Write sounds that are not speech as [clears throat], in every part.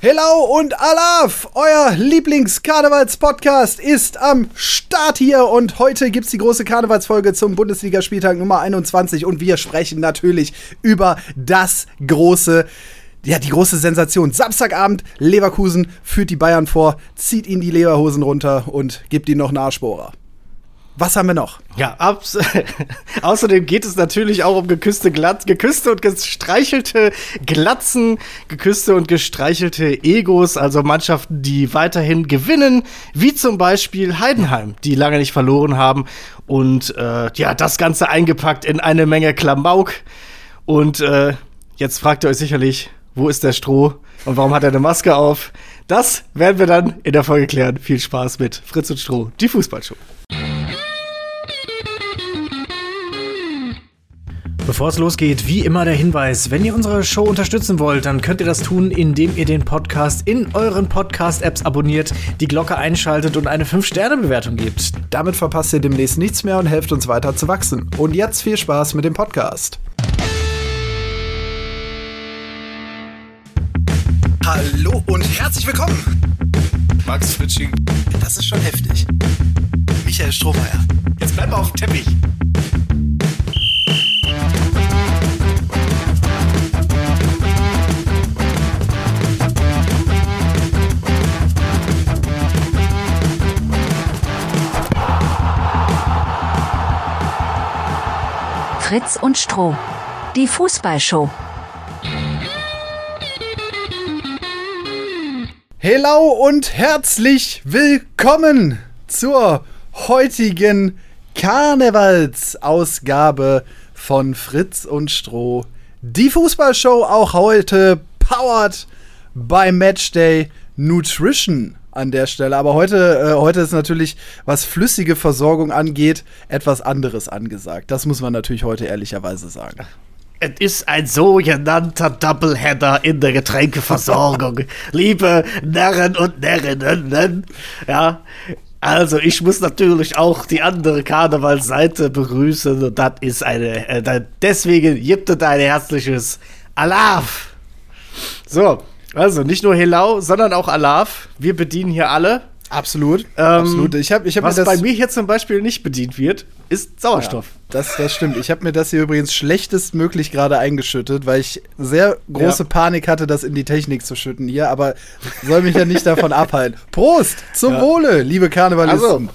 Hello und Alaf! Euer Lieblings-Karnevals-Podcast ist am Start hier und heute gibt's die große Karnevalsfolge zum Bundesligaspieltag Nummer 21 und wir sprechen natürlich über das große, ja, die große Sensation. Samstagabend, Leverkusen führt die Bayern vor, zieht ihnen die Leberhosen runter und gibt ihnen noch einen Arschbohrer. Was haben wir noch? Ja, abs [laughs] außerdem geht es natürlich auch um geküsste, Glatz geküsste und gestreichelte Glatzen, geküsste und gestreichelte Egos, also Mannschaften, die weiterhin gewinnen, wie zum Beispiel Heidenheim, die lange nicht verloren haben und äh, ja, das Ganze eingepackt in eine Menge Klamauk. Und äh, jetzt fragt ihr euch sicherlich, wo ist der Stroh und warum hat er eine Maske auf? Das werden wir dann in der Folge klären. Viel Spaß mit Fritz und Stroh, die Fußballshow. Bevor es losgeht, wie immer der Hinweis, wenn ihr unsere Show unterstützen wollt, dann könnt ihr das tun, indem ihr den Podcast in euren Podcast-Apps abonniert, die Glocke einschaltet und eine 5-Sterne-Bewertung gebt. Damit verpasst ihr demnächst nichts mehr und helft uns weiter zu wachsen. Und jetzt viel Spaß mit dem Podcast. Hallo und herzlich willkommen. Max Fritsching. Das ist schon heftig. Michael Strohmeier. Jetzt bleib mal auf dem Teppich. Fritz und Stroh. Die Fußballshow. Hello und herzlich willkommen zur heutigen Karnevalsausgabe von Fritz und Stroh. Die Fußballshow auch heute powered by Matchday Nutrition an der Stelle. Aber heute, äh, heute ist natürlich, was flüssige Versorgung angeht, etwas anderes angesagt. Das muss man natürlich heute ehrlicherweise sagen. Es ist ein sogenannter Doubleheader in der Getränkeversorgung. [laughs] Liebe Narren und Närrinnen. Ja, also ich muss natürlich auch die andere Karnevalsseite begrüßen und das ist eine, äh, deswegen gibt es ein herzliches Alaf. So, also nicht nur Helau, sondern auch Alaf. Wir bedienen hier alle. Absolut, Ähm, absolut. Ich hab, ich hab Was mir das, bei mir hier zum Beispiel nicht bedient wird, ist Sauerstoff. Das, das stimmt. Ich habe mir das hier übrigens schlechtestmöglich gerade eingeschüttet, weil ich sehr große Ja. Panik hatte, das in die Technik zu schütten hier, aber soll mich ja nicht davon [laughs] abhalten. Prost! Zum Ja. Wohle, liebe Karnevalisten. Also,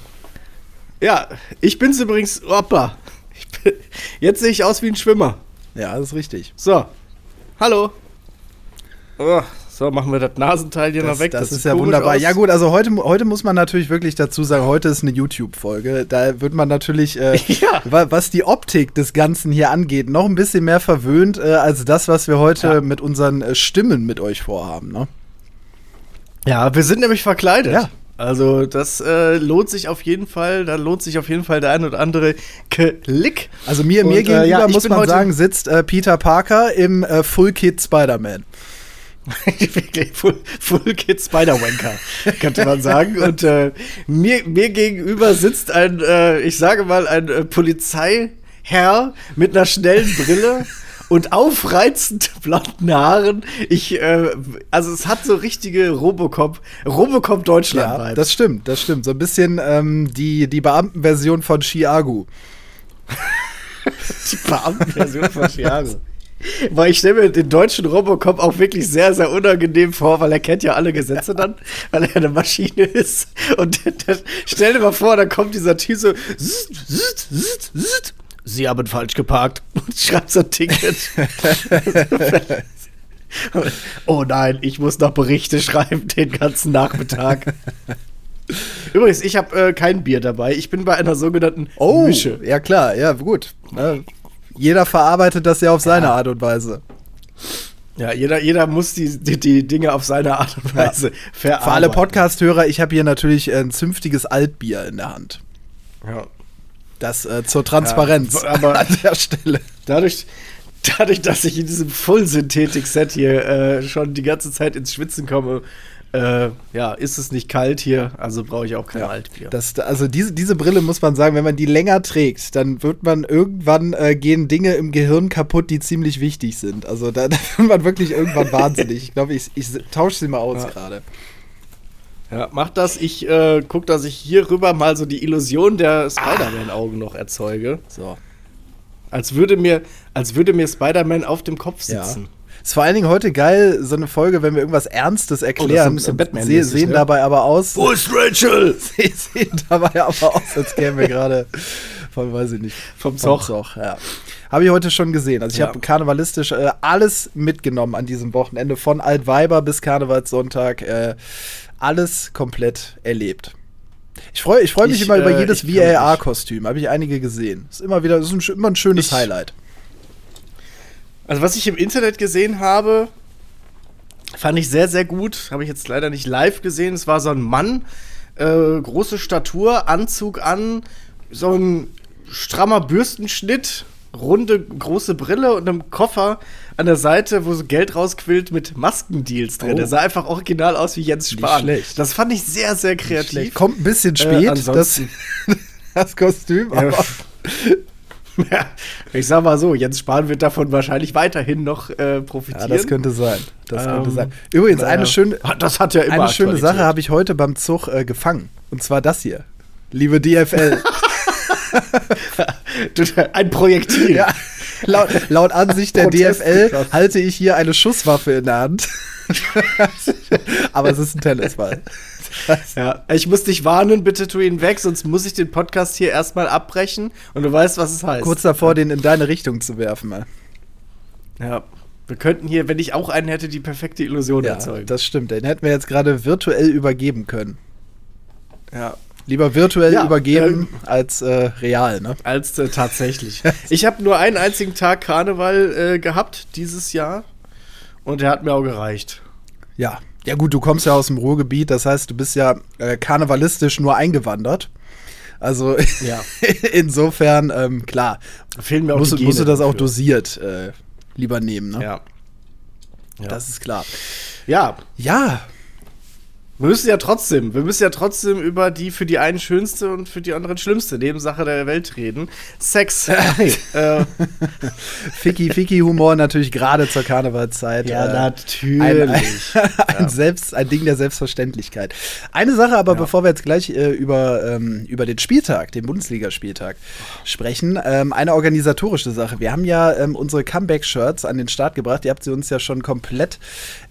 Ja, ich bin's übrigens. Hoppa. Ich bin, jetzt sehe ich aus wie ein Schwimmer. Ja, das ist richtig. So. Hallo. Oh, so, machen wir das Nasenteil hier Das, noch weg. das, sieht ist ja wunderbar. aus. Ja gut, also heute, heute muss man natürlich wirklich dazu sagen, heute ist eine YouTube-Folge. Da wird man natürlich, äh, [laughs] Ja. wa- was die Optik des Ganzen hier angeht, noch ein bisschen mehr verwöhnt äh, als das, was wir heute Ja. mit unseren äh, Stimmen mit euch vorhaben. Ne? Ja, wir sind nämlich verkleidet. Ja. Also, das äh, lohnt sich auf jeden Fall. Da lohnt sich auf jeden Fall der ein oder andere Klick. Also mir, Und, mir äh, gegenüber, ja, ich muss man sagen, sitzt äh, Peter Parker im äh, Full Kit Spider-Man. Full, Full Kid Spider-Wanker, könnte man sagen. Und äh, mir, mir gegenüber sitzt ein, äh, ich sage mal, ein äh, Polizeiherr mit einer schnellen Brille und aufreizend blonden Haaren. Ich, äh, also es hat so richtige Robocop, Robocop Deutschland Ja, das stimmt, das stimmt. So ein bisschen ähm, die, die Beamtenversion von Chiago. [laughs] die Beamtenversion von Chiago. Weil ich stelle mir den deutschen Robocop auch wirklich sehr, sehr unangenehm vor, weil er kennt ja alle Gesetze dann, weil er eine Maschine ist. Und der, stell dir mal vor, da kommt dieser Typ so, zzt, zzt, zzt, zzt. Sie haben falsch geparkt [laughs] und schreibt so ein Ticket. [laughs] oh nein, ich muss noch Berichte schreiben den ganzen Nachmittag. Übrigens, ich habe äh, kein Bier dabei. Ich bin bei einer sogenannten Oh, Mische. ja klar, ja gut. Ne? Jeder verarbeitet das ja auf seine Art und Weise. Ja, jeder, jeder muss die, die, die Dinge auf seine Art und Weise verarbeiten. Für alle Podcast-Hörer, ich habe hier natürlich ein zünftiges Altbier in der Hand. Ja. Das äh, zur Transparenz Ja, aber- [laughs] an der Stelle. Dadurch, dadurch, dass ich in diesem Full-Synthetik-Set hier äh, schon die ganze Zeit ins Schwitzen komme, äh, ja, ist es nicht kalt hier, also brauche ich auch kein Altbier. Das, also diese, diese Brille muss man sagen, wenn man die länger trägt, dann wird man irgendwann äh, gehen Dinge im Gehirn kaputt, die ziemlich wichtig sind. Also da, [laughs] da wird man wirklich irgendwann [laughs] wahnsinnig. Ich glaube, ich, ich tausche sie mal aus Ja. gerade. Ja, mach das. Ich äh, guck, dass ich hier rüber mal so die Illusion der Spider-Man-Augen noch erzeuge. So. Als würde mir, als würde mir Spider-Man auf dem Kopf Ja. Ist vor allen Dingen heute geil, so eine Folge, wenn wir irgendwas Ernstes Oh, das ist erklären. ein Batman-mäßig, se- sehen ne? dabei aber aus. Wo ist Rachel? [laughs] Sie sehen dabei aber aus, als kämen wir gerade von, weiß ich nicht, Vom Zoch. ja. Habe ich heute schon gesehen. Also ich Ja. habe karnevalistisch äh, alles mitgenommen an diesem Wochenende, von Altweiber bis Karnevalssonntag, äh, alles komplett erlebt. Ich freue ich freu mich Ich, immer über äh, jedes. VAR-Kostüm, habe ich einige gesehen. Ist immer wieder, ist ein, immer ein schönes Ich- Highlight. Also, was ich im Internet gesehen habe, fand ich sehr, sehr gut. Habe ich jetzt leider nicht live gesehen. Es war so ein Mann, äh, große Statur, Anzug an, so ein strammer Bürstenschnitt, runde, große Brille und einem Koffer an der Seite, wo so Geld rausquillt mit Maskendeals drin. Oh. Der sah einfach original aus wie Jens Spahn. Das fand ich sehr, sehr kreativ. Kommt ein bisschen spät, das, ansonsten- [laughs] das Kostüm, Ja, aber [laughs] ich sag mal so, Jens Spahn wird davon wahrscheinlich weiterhin noch äh, profitieren. ja, das könnte sein. Das könnte Ähm, sein. Übrigens, eine naja. schöne, Das hat ja immer Eine schöne. Sache habe ich heute beim Zug äh, gefangen. Und zwar das hier. Liebe DFL. [laughs] [laughs] Ein Projektil. ja, laut, laut Ansicht der DFL halte ich hier eine Schusswaffe in der Hand. Aber es ist ein Tennisball. [laughs] Ja, ich muss dich warnen, bitte tu ihn weg, sonst muss ich den Podcast hier erstmal abbrechen und du weißt, was es heißt. Kurz davor, den in deine Richtung zu werfen. Mal. Ja, wir könnten hier, wenn ich auch einen hätte, die perfekte Illusion Ja, erzeugen. das stimmt. Den hätten wir jetzt gerade virtuell übergeben können. ja. Lieber virtuell Ja, übergeben als äh, real, ne? Als äh, tatsächlich. [laughs] ich habe nur einen einzigen Tag Karneval äh, gehabt dieses Jahr und der hat mir auch gereicht. Ja. Ja, gut, du kommst ja aus dem Ruhrgebiet, das heißt, du bist ja äh, karnevalistisch nur eingewandert. Also Ja. [laughs] insofern, ähm, klar, Fehlen mir auch musst, musst du das auch dosiert äh, lieber nehmen, ne? Ja. Ja. Das ist klar. ja, Ja, wir müssen ja trotzdem, wir müssen ja trotzdem über die für die einen schönste und für die anderen schlimmste Nebensache der Welt reden. Sex. [laughs] äh, Ficky, Ficky-Humor natürlich gerade zur Karnevalszeit. ja, äh, natürlich. Ein, ein, [laughs] ein, Selbst, ein Ding der Selbstverständlichkeit. Eine Sache aber, bevor wir jetzt gleich äh, über, ähm, über den Spieltag, den Bundesligaspieltag sprechen, ähm, eine organisatorische Sache. Wir haben ja ähm, unsere Comeback-Shirts an den Start gebracht. Ihr habt sie uns ja schon komplett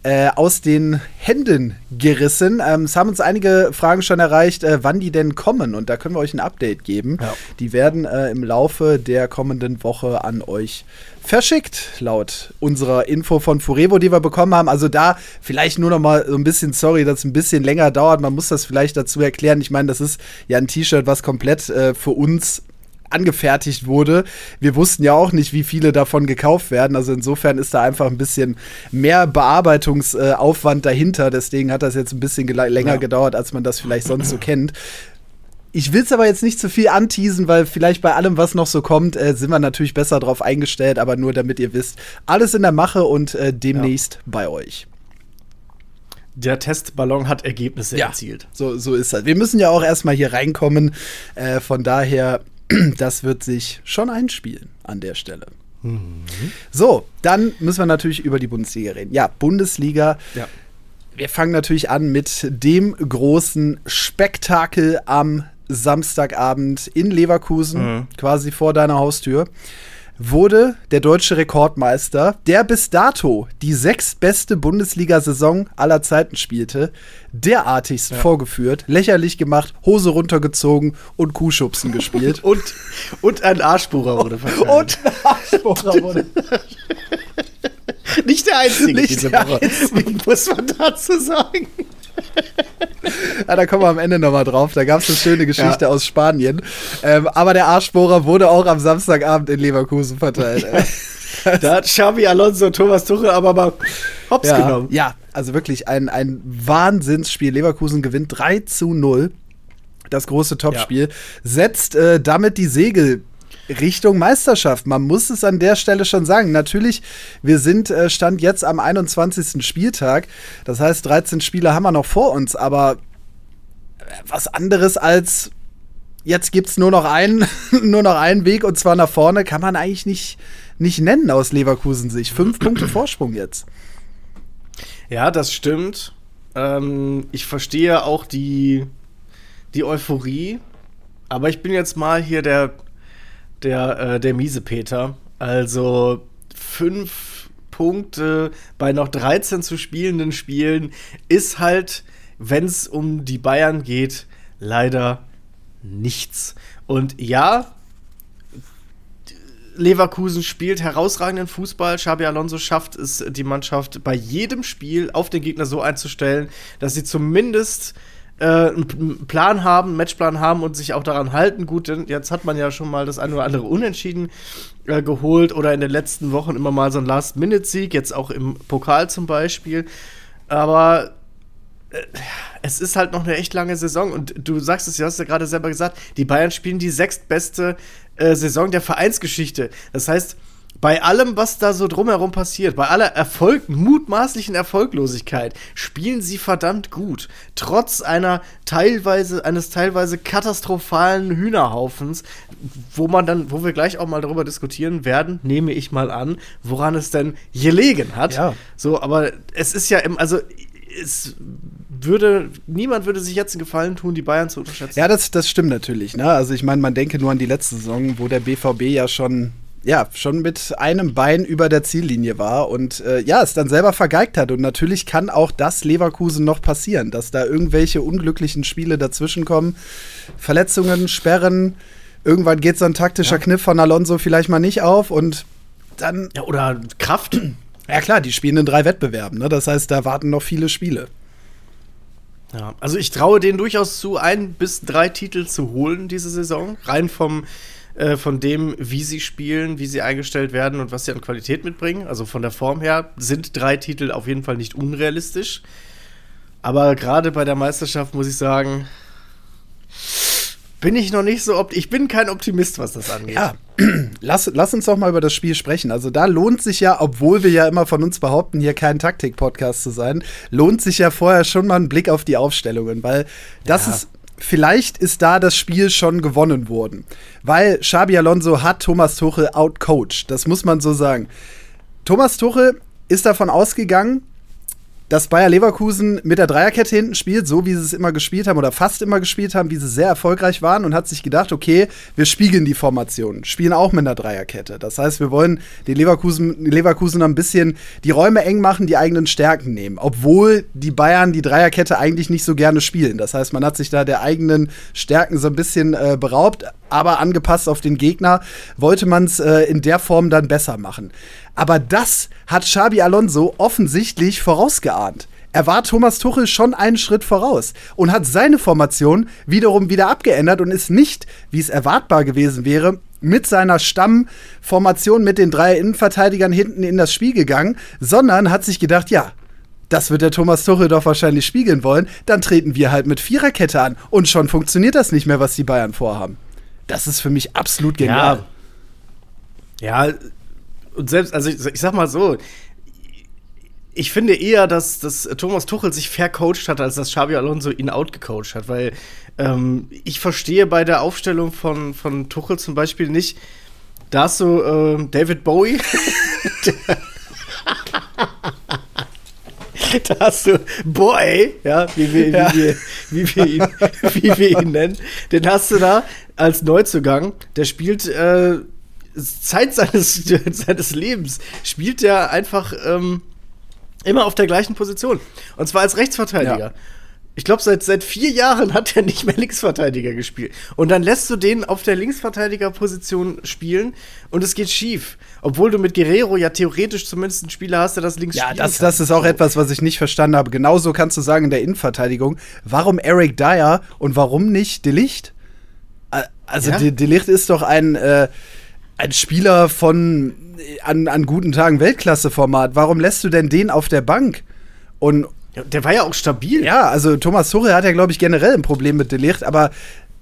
äh, aus den Händen gerissen. Ähm, es haben uns einige Fragen schon erreicht, äh, wann die denn kommen. Und da können wir euch ein Update geben. Ja. Die werden äh, im Laufe der kommenden Woche an euch verschickt, laut unserer Info von Furevo, die wir bekommen haben. Also da vielleicht nur noch mal so ein bisschen, sorry, dass es ein bisschen länger dauert. Man muss das vielleicht dazu erklären. Ich meine, das ist ja ein T-Shirt, was komplett äh, für uns angefertigt wurde. Wir wussten ja auch nicht, wie viele davon gekauft werden. Also insofern ist da einfach ein bisschen mehr Bearbeitungsaufwand dahinter. Deswegen hat das jetzt ein bisschen länger Ja. gedauert, als man das vielleicht sonst so kennt. Ich will es aber jetzt nicht zu viel anteasen, weil vielleicht bei allem, was noch so kommt, äh, sind wir natürlich besser drauf eingestellt. Aber nur damit ihr wisst, alles in der Mache und äh, demnächst bei euch. Der Testballon hat Ergebnisse erzielt. So, so ist das. Wir müssen ja auch erstmal hier reinkommen. Äh, von daher, [clears throat] das wird sich schon einspielen an der Stelle. So, dann müssen wir natürlich über die Bundesliga reden. Ja, Bundesliga. Ja. Wir fangen natürlich an mit dem großen Spektakel am Samstagabend in Leverkusen, quasi vor deiner Haustür. Wurde der deutsche Rekordmeister, der bis dato die sechstbeste Bundesliga-Saison aller Zeiten spielte, derartigst vorgeführt, lächerlich gemacht, Hose runtergezogen und Kuhschubsen gespielt. [laughs] Und, und ein Arschbohrer wurde verteilt. und Arschbohrer wurde [laughs] nicht der einzige Nicht diese der Woche. Wie muss man dazu sagen? Ja, [laughs] da kommen wir am Ende nochmal drauf. Da gab es eine schöne Geschichte aus Spanien. Ähm, aber der Arschbohrer wurde auch am Samstagabend in Leverkusen verteilt. Da hat Xabi Alonso und Thomas Tuchel aber mal hops ja, genommen. ja, also wirklich ein, ein Wahnsinnsspiel. Leverkusen gewinnt 3 zu 0. Das große Topspiel. Setzt äh, damit die Segel Richtung Meisterschaft. Man muss es an der Stelle schon sagen. Natürlich, wir sind äh, Stand jetzt am 21. Spieltag. Das heißt, 13 Spiele haben wir noch vor uns, aber äh, was anderes als jetzt gibt es nur noch einen, [laughs] nur noch einen Weg und zwar nach vorne, kann man eigentlich nicht, nicht nennen aus Leverkusen Sicht. Fünf [clears throat] Punkte Vorsprung jetzt. Ja, das stimmt. Ähm, ich verstehe auch die, die Euphorie, aber ich bin jetzt mal hier der, der, äh, der miese Peter. Also fünf Punkte bei noch 13 zu spielenden Spielen ist halt, wenn es um die Bayern geht, leider nichts. Und ja, Leverkusen spielt herausragenden Fußball. Xabi Alonso schafft es, die Mannschaft bei jedem Spiel auf den Gegner so einzustellen, dass sie zumindest einen Plan haben, einen Matchplan haben und sich auch daran halten. Gut, denn jetzt hat man ja schon mal das eine oder andere Unentschieden äh, geholt oder in den letzten Wochen immer mal so einen Last-Minute-Sieg, jetzt auch im Pokal zum Beispiel. Aber äh, es ist halt noch eine echt lange Saison und du sagst es, du hast ja gerade selber gesagt, die Bayern spielen die sechstbeste äh, Saison der Vereinsgeschichte. Das heißt, bei allem, was da so drumherum passiert, bei aller Erfolg, mutmaßlichen Erfolglosigkeit, spielen sie verdammt gut. Trotz einer teilweise, eines teilweise katastrophalen Hühnerhaufens, wo man dann, wo wir gleich auch mal darüber diskutieren werden, nehme ich mal an, woran es denn gelegen hat. Ja. So, aber es ist ja im, also es würde, niemand würde sich jetzt einen Gefallen tun, die Bayern zu unterschätzen. Ja, das, das stimmt natürlich. Ne? Also ich meine, man denke nur an die letzte Saison, wo der BVB ja schon ja, schon mit einem Bein über der Ziellinie war und äh, ja, es dann selber vergeigt hat. Und natürlich kann auch das Leverkusen noch passieren, dass da irgendwelche unglücklichen Spiele dazwischenkommen. Verletzungen, Sperren, irgendwann geht so ein taktischer ja. Kniff von Alonso vielleicht mal nicht auf und dann. Ja, oder Kraft. Ja, klar, die spielen in drei Wettbewerben, ne? Das heißt, da warten noch viele Spiele. Ja, also ich traue denen durchaus zu, ein bis drei Titel zu holen diese Saison. Rein vom, äh, von dem, wie sie spielen, wie sie eingestellt werden und was sie an Qualität mitbringen. Also von der Form her sind drei Titel auf jeden Fall nicht unrealistisch. Aber gerade bei der Meisterschaft muss ich sagen, bin ich noch nicht so optimistisch. Ich bin kein Optimist, was das angeht. Ja, [clears throat] lass, lass uns doch mal über das Spiel sprechen. Also da lohnt sich ja, obwohl wir ja immer von uns behaupten, hier kein Taktik-Podcast zu sein, lohnt sich ja vorher schon mal ein Blick auf die Aufstellungen, weil das ja. ist vielleicht ist da das Spiel schon gewonnen worden. Weil Xabi Alonso hat Thomas Tuchel outcoached. Das muss man so sagen. Thomas Tuchel ist davon ausgegangen, dass Bayer Leverkusen mit der Dreierkette hinten spielt, so wie sie es immer gespielt haben oder fast immer gespielt haben, wie sie sehr erfolgreich waren und hat sich gedacht, okay, wir spiegeln die Formation, spielen auch mit einer Dreierkette. Das heißt, wir wollen den Leverkusen, Leverkusen ein bisschen die Räume eng machen, die eigenen Stärken nehmen, obwohl die Bayern die Dreierkette eigentlich nicht so gerne spielen. Das heißt, man hat sich da der eigenen Stärken so ein bisschen äh, beraubt, aber angepasst auf den Gegner wollte man es äh, in der Form dann besser machen. Aber das hat Xabi Alonso offensichtlich vorausgeahnt. Er war Thomas Tuchel schon einen Schritt voraus und hat seine Formation wiederum wieder abgeändert und ist nicht, wie es erwartbar gewesen wäre, mit seiner Stammformation mit den drei Innenverteidigern hinten in das Spiel gegangen, sondern hat sich gedacht, ja, das wird der Thomas Tuchel doch wahrscheinlich spiegeln wollen, dann treten wir halt mit Viererkette an und schon funktioniert das nicht mehr, was die Bayern vorhaben. Das ist für mich absolut genial. Ja, ja und selbst, also ich, ich sag mal so, ich finde eher, dass, dass Thomas Tuchel sich vercoacht hat, als dass Xabi Alonso ihn outgecoacht hat, weil ähm, ich verstehe bei der Aufstellung von, von Tuchel zum Beispiel nicht, da hast du äh, David Bowie, [laughs] da hast du Boy, ja, wie wir, ja. Wie, wir, wie, wir ihn, wie wir ihn nennen, den hast du da als Neuzugang, der spielt äh, Zeit seines, [laughs] seines Lebens spielt er einfach ähm, immer auf der gleichen Position. Und zwar als Rechtsverteidiger. Ja. Ich glaube, seit, seit vier Jahren hat er nicht mehr Linksverteidiger gespielt. Und dann lässt du den auf der Linksverteidigerposition spielen und es geht schief. Obwohl du mit Guerrero ja theoretisch zumindest einen Spieler hast, der das links Ja, das, das ist auch etwas, was ich nicht verstanden habe. Genauso kannst du sagen in der Innenverteidigung, warum Eric Dyer und warum nicht Delicht? Also ja? Delicht ist doch ein äh, ein Spieler von an, an guten Tagen Weltklasse-Format. Warum lässt du denn den auf der Bank? Und ja, der war ja auch stabil. Ja, also Thomas Tuchel hat ja, glaube ich, generell ein Problem mit Delicht, aber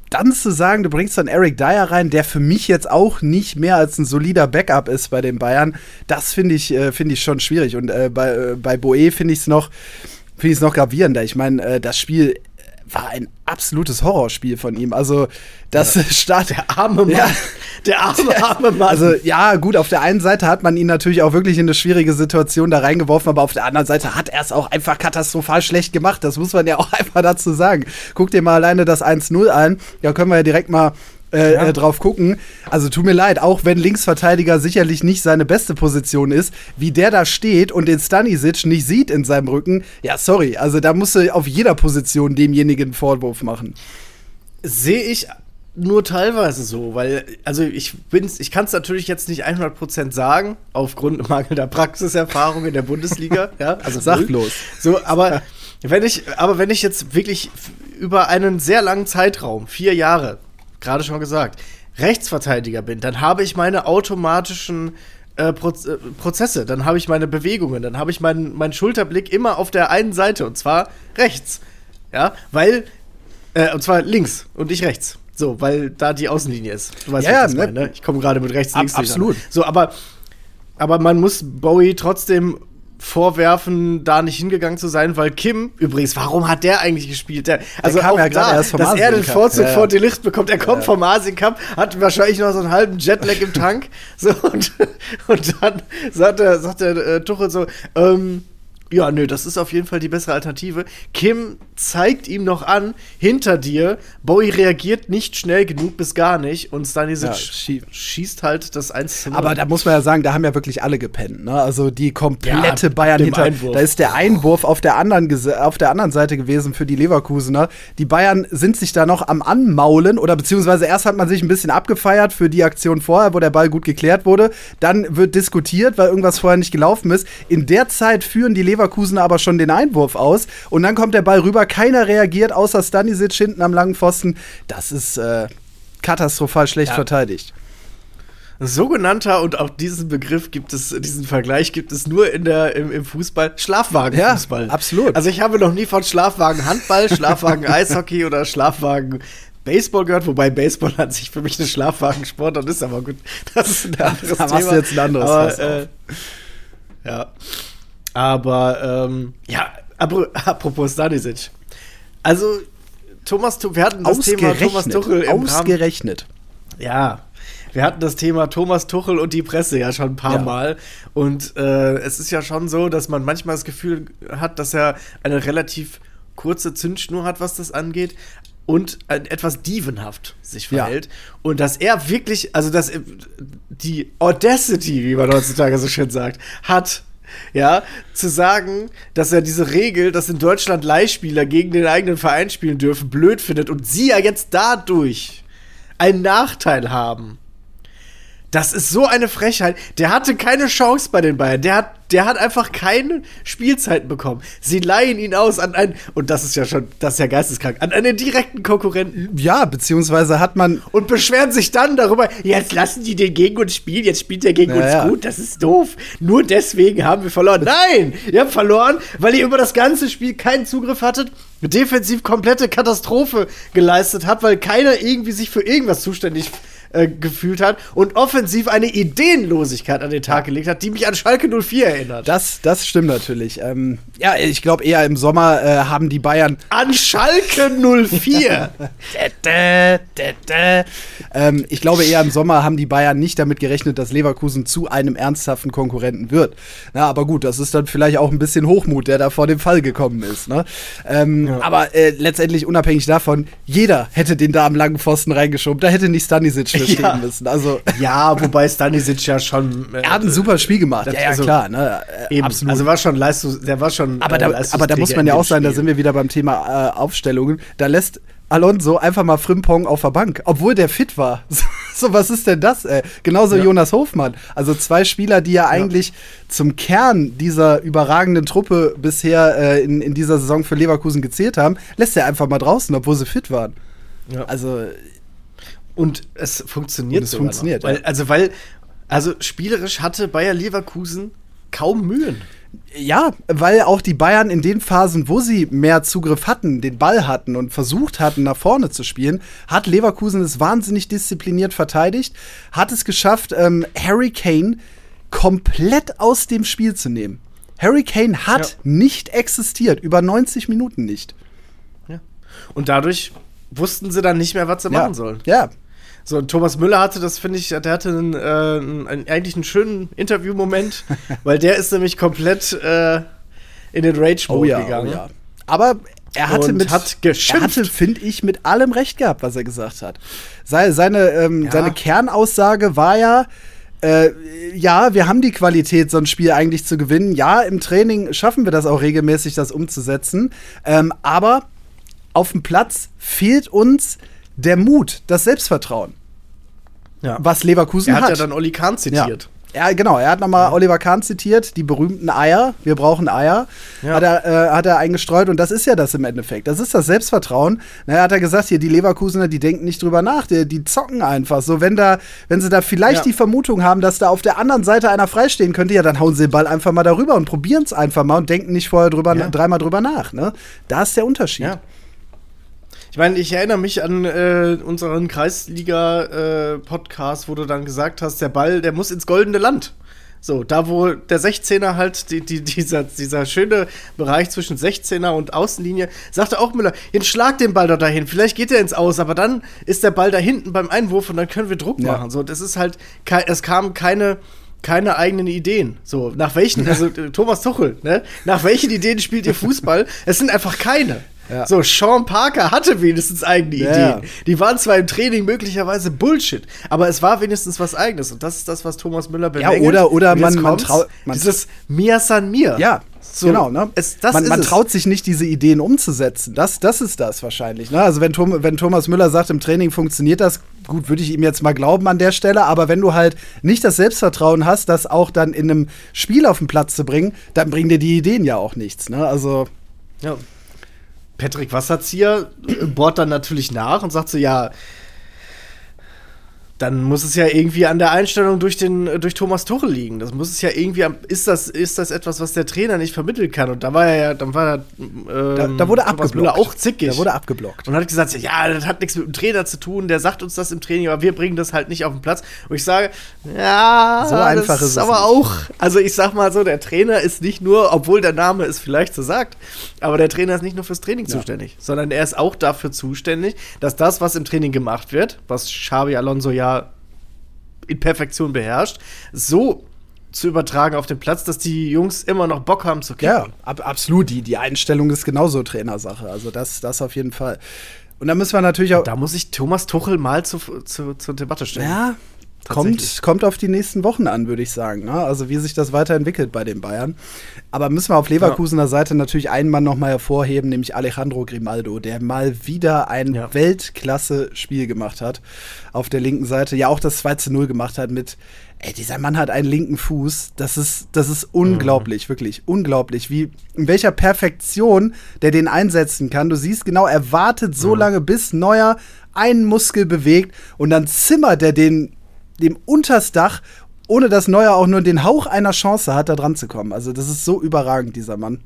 dann zu sagen, du bringst dann Eric Dyer rein, der für mich jetzt auch nicht mehr als ein solider Backup ist bei den Bayern, das finde ich, äh, find ich schon schwierig. Und äh, bei, äh, bei Boe finde ich es noch, find noch gravierender. Ich meine, äh, das Spiel war ein absolutes Horrorspiel von ihm. Also, das ja. [laughs] Start. Der arme Mann. Ja. Der arme, arme Mann. Also, ja, gut, auf der einen Seite hat man ihn natürlich auch wirklich in eine schwierige Situation da reingeworfen, aber auf der anderen Seite hat er es auch einfach katastrophal schlecht gemacht. Das muss man ja auch [laughs] einfach dazu sagen. Guck dir mal alleine das 1-0 an. Da können wir ja direkt mal äh, ja. äh, drauf gucken. Also tut mir leid, auch wenn Linksverteidiger sicherlich nicht seine beste Position ist, wie der da steht und den Stanisic nicht sieht in seinem Rücken, ja, sorry, also da musst du auf jeder Position demjenigen einen Vorwurf machen. Sehe ich nur teilweise so, weil, also ich bin's, ich kann es natürlich jetzt nicht 100% sagen, aufgrund [laughs] mangelnder Praxiserfahrung in der Bundesliga, ja, also [laughs] sachlos. So, aber wenn ich, aber wenn ich jetzt wirklich über einen sehr langen Zeitraum, vier Jahre, gerade schon gesagt, Rechtsverteidiger bin, dann habe ich meine automatischen äh, Proz äh, Prozesse, dann habe ich meine Bewegungen, dann habe ich meinen, meinen Schulterblick immer auf der einen Seite und zwar rechts. Ja, weil, äh, und zwar links und nicht rechts. So, weil da die Außenlinie ist. Du weißt, ja, was ich ne? meine, ne? Ich komme gerade mit rechts, links. Ab, absolut. So, aber, aber man muss Bowie trotzdem vorwerfen, da nicht hingegangen zu sein, weil Kim, übrigens, warum hat der eigentlich gespielt? Der, also der kam auch ja da, erst vom dass er den Vorzug ja, vor Delicht bekommt. Er kommt ja. vom Asien Cup, hat wahrscheinlich noch so einen halben Jetlag im Tank. [laughs] So, und, und dann sagt der, sagt der äh, Tuchel so, ähm, ja, nö, das ist auf jeden Fall die bessere Alternative. Kim zeigt ihm noch an, hinter dir, Bowie reagiert nicht schnell genug bis gar nicht und Stanisic ja, schie schießt halt das 1 zu 0. Aber da muss man ja sagen, da haben ja wirklich alle gepennt, ne? Also die komplette ja, Bayern hinter. Einwurf. Da ist der Einwurf auf der, anderen, auf der anderen Seite gewesen für die Leverkusener. Die Bayern sind sich da noch am Anmaulen oder beziehungsweise erst hat man sich ein bisschen abgefeiert für die Aktion vorher, wo der Ball gut geklärt wurde. Dann wird diskutiert, weil irgendwas vorher nicht gelaufen ist. In der Zeit führen die Leverkusener aber schon den Einwurf aus und dann kommt der Ball rüber keiner reagiert, außer Stanisic hinten am langen Pfosten. Das ist äh, katastrophal schlecht ja. verteidigt. Sogenannter, und auch diesen Begriff gibt es, diesen Vergleich gibt es nur in der, im, im Fußball, Schlafwagenfußball. Ja, absolut. Also ich habe noch nie von Schlafwagen Handball, Schlafwagen [laughs] Eishockey oder Schlafwagen Baseball gehört, wobei Baseball an sich für mich eine Schlafwagensportart ist, aber gut, das ist ein [laughs] anderes da Thema. Da jetzt ein anderes aber, äh, Ja. Aber, ähm, ja, [laughs] apropos Stanisic. Also, Thomas, wir hatten das Thema Thomas Tuchel im Ausgerechnet. Rahmen, ja, wir hatten das Thema Thomas Tuchel und die Presse ja schon ein paar ja. Mal. Und äh, es ist ja schon so, dass man manchmal das Gefühl hat, dass er eine relativ kurze Zündschnur hat, was das angeht. Und etwas dievenhaft sich verhält. Ja. Und dass er wirklich, also dass die Audacity, wie man heutzutage so schön sagt, hat, ja, zu sagen, dass er diese Regel, dass in Deutschland Leihspieler gegen den eigenen Verein spielen dürfen, blöd findet und sie ja jetzt dadurch einen Nachteil haben. Das ist so eine Frechheit. Der hatte keine Chance bei den Bayern. Der hat, der hat einfach keine Spielzeiten bekommen. Sie leihen ihn aus an einen, und das ist ja schon, das ist ja geisteskrank, an einen direkten Konkurrenten. Ja, beziehungsweise hat man. Und beschweren sich dann darüber, jetzt lassen die den gegen uns spielen, jetzt spielt der gegen naja. uns gut, das ist doof. Nur deswegen haben wir verloren. Nein! Ihr habt verloren, weil ihr über das ganze Spiel keinen Zugriff hattet, defensiv komplette Katastrophe geleistet habt, weil keiner irgendwie sich für irgendwas zuständig äh, gefühlt hat und offensiv eine Ideenlosigkeit an den Tag gelegt hat, die mich an Schalke 04 erinnert. Das, das stimmt natürlich. Ähm, ja, ich glaube eher im Sommer äh, haben die Bayern. An Schalke 04! [laughs] ähm, ich glaube eher im Sommer haben die Bayern nicht damit gerechnet, dass Leverkusen zu einem ernsthaften Konkurrenten wird. Na, aber gut, das ist dann vielleicht auch ein bisschen Hochmut, der da vor dem Fall gekommen ist. Ne? Ähm, ja. Aber äh, letztendlich unabhängig davon, jeder hätte den da am langen Pfosten reingeschoben. Da hätte nicht Stanisic für ja. müssen. Also ja, wobei Stanisic ja schon. Äh, er hat ein super Spiel gemacht. Ja, ja also, klar. Ne? Äh, Eben. Absolut. Also war schon Leistung, der war schon. Aber da, äh, aber da muss man ja auch sein, da sind wir wieder beim Thema äh, Aufstellungen. Da lässt Alonso einfach mal Frimpong auf der Bank, obwohl der fit war. [laughs] so, was ist denn das, ey? Genauso ja. Jonas Hofmann. Also zwei Spieler, die ja, ja, eigentlich zum Kern dieser überragenden Truppe bisher äh, in, in dieser Saison für Leverkusen gezählt haben, lässt er einfach mal draußen, obwohl sie fit waren. Ja. Also und es funktioniert. Und es funktioniert. Weil, also, weil, also spielerisch hatte Bayer Leverkusen kaum Mühen. Ja, weil auch die Bayern in den Phasen, wo sie mehr Zugriff hatten, den Ball hatten und versucht hatten, nach vorne zu spielen, hat Leverkusen es wahnsinnig diszipliniert verteidigt, hat es geschafft, ähm, Harry Kane komplett aus dem Spiel zu nehmen. Harry Kane hat Ja. nicht existiert, über 90 Minuten nicht. Und dadurch wussten sie dann nicht mehr, was sie machen sollen. Ja, So, und Thomas Müller hatte das, finde ich, der hatte einen, äh, einen, eigentlich einen schönen Interviewmoment, [laughs] weil der ist nämlich komplett äh, in den Rage-Mode oh ja, gegangen. oh ja. Aber er hatte Und mit, hat er hatte, finde ich, mit allem recht gehabt, was er gesagt hat. Seine, seine, ähm, Ja. seine Kernaussage war ja, äh, ja, wir haben die Qualität, so ein Spiel eigentlich zu gewinnen. Ja, im Training schaffen wir das auch regelmäßig, das umzusetzen. Ähm, aber auf dem Platz fehlt uns der Mut, das Selbstvertrauen, Ja. was Leverkusen Er hat hat. ja dann Oli Kahn zitiert. Ja, genau. Er hat nochmal Oliver Kahn zitiert, die berühmten Eier. Wir brauchen Eier. Ja. Hat, er, äh, hat er eingestreut und das ist ja das im Endeffekt. Das ist das Selbstvertrauen. Na, er hat er gesagt, hier, die Leverkusener, die denken nicht drüber nach. Die, die zocken einfach. So, wenn da, wenn sie da vielleicht Ja. die Vermutung haben, dass da auf der anderen Seite einer freistehen könnte, ja, dann hauen sie den Ball einfach mal darüber und probieren es einfach mal und denken nicht vorher drüber, Ja. dreimal drüber nach. Ne? Da ist der Unterschied. Ja. Ich meine, ich erinnere mich an äh, unseren Kreisliga-Podcast, wo du dann gesagt hast, der Ball, der muss ins goldene Land. So, da wo der 16er halt, die, die, dieser, dieser schöne Bereich zwischen 16er und Außenlinie, sagte auch Müller, jetzt schlag den Ball doch dahin, vielleicht geht er ins Aus, aber dann ist der Ball da hinten beim Einwurf und dann können wir Druck Ja. machen. So, das ist halt, es kamen keine, keine eigenen Ideen. So, nach welchen, also äh, [laughs] Thomas Tuchel, ne? Nach welchen Ideen spielt ihr Fußball? Es sind einfach keine. Ja. So, Sean Parker hatte wenigstens eigene Ja, Ideen. ja. Die waren zwar im Training möglicherweise Bullshit, aber es war wenigstens was Eigenes. Und das ist das, was Thomas Müller bemängelt. oder- oder jetzt man- man kommt's, trau- man- Dieses Mia San Mir. Ja, So, genau. Ne? Es, man man traut sich nicht, diese Ideen umzusetzen. Das, das ist das wahrscheinlich. Ne? Also wenn, Tom, wenn Thomas Müller sagt, im Training funktioniert das, gut, würde ich ihm jetzt mal glauben an der Stelle. Aber wenn du halt nicht das Selbstvertrauen hast, das auch dann in einem Spiel auf den Platz zu bringen, dann bringen dir die Ideen ja auch nichts. Ne? Also Ja. Patrick Wasserzieher äh, bohrt dann natürlich nach und sagt so, ja, dann muss es ja irgendwie an der Einstellung durch den äh, durch Thomas Tuchel liegen. Das muss es ja irgendwie am, ist das ist das etwas, was der Trainer nicht vermitteln kann und da war er ja dann war er, ähm, da, da wurde Thomas abgeblockt. Müller auch zickig. Da wurde abgeblockt. und hat gesagt, ja, das hat nichts mit dem Trainer zu tun, der sagt uns das im Training, aber wir bringen das halt nicht auf den Platz. Und ich sage, ja, So einfach das ist es aber nicht. auch. Also ich sag mal so, der Trainer ist nicht nur, obwohl der Name es vielleicht so sagt, aber der Trainer ist nicht nur fürs Training Ja. zuständig, sondern er ist auch dafür zuständig, dass das, was im Training gemacht wird, was Xabi Alonso ja in Perfektion beherrscht, so zu übertragen auf den Platz, dass die Jungs immer noch Bock haben zu kicken. Ja, ab, absolut. Die, die Einstellung ist genauso Trainersache. Also das, das auf jeden Fall. Und da müssen wir natürlich auch. Da muss ich Thomas Tuchel mal zu, zu, zur Debatte stellen. Ja. Kommt, kommt auf die nächsten Wochen an, würde ich sagen. Ne? Also wie sich das weiterentwickelt bei den Bayern. Aber müssen wir auf Leverkusener Seite natürlich einen Mann nochmal hervorheben, nämlich Alejandro Grimaldo, der mal wieder ein Ja. Weltklasse-Spiel gemacht hat. Auf der linken Seite. Ja, auch das 2 zu 0 gemacht hat mit, ey, dieser Mann hat einen linken Fuß. Das ist, das ist unglaublich, wirklich unglaublich. Wie, in welcher Perfektion der den einsetzen kann. Du siehst genau, er wartet so lange, bis Neuer einen Muskel bewegt und dann zimmert er den dem Untersdach, ohne dass Neuer auch nur den Hauch einer Chance hat, da dran zu kommen. Also das ist so überragend, dieser Mann.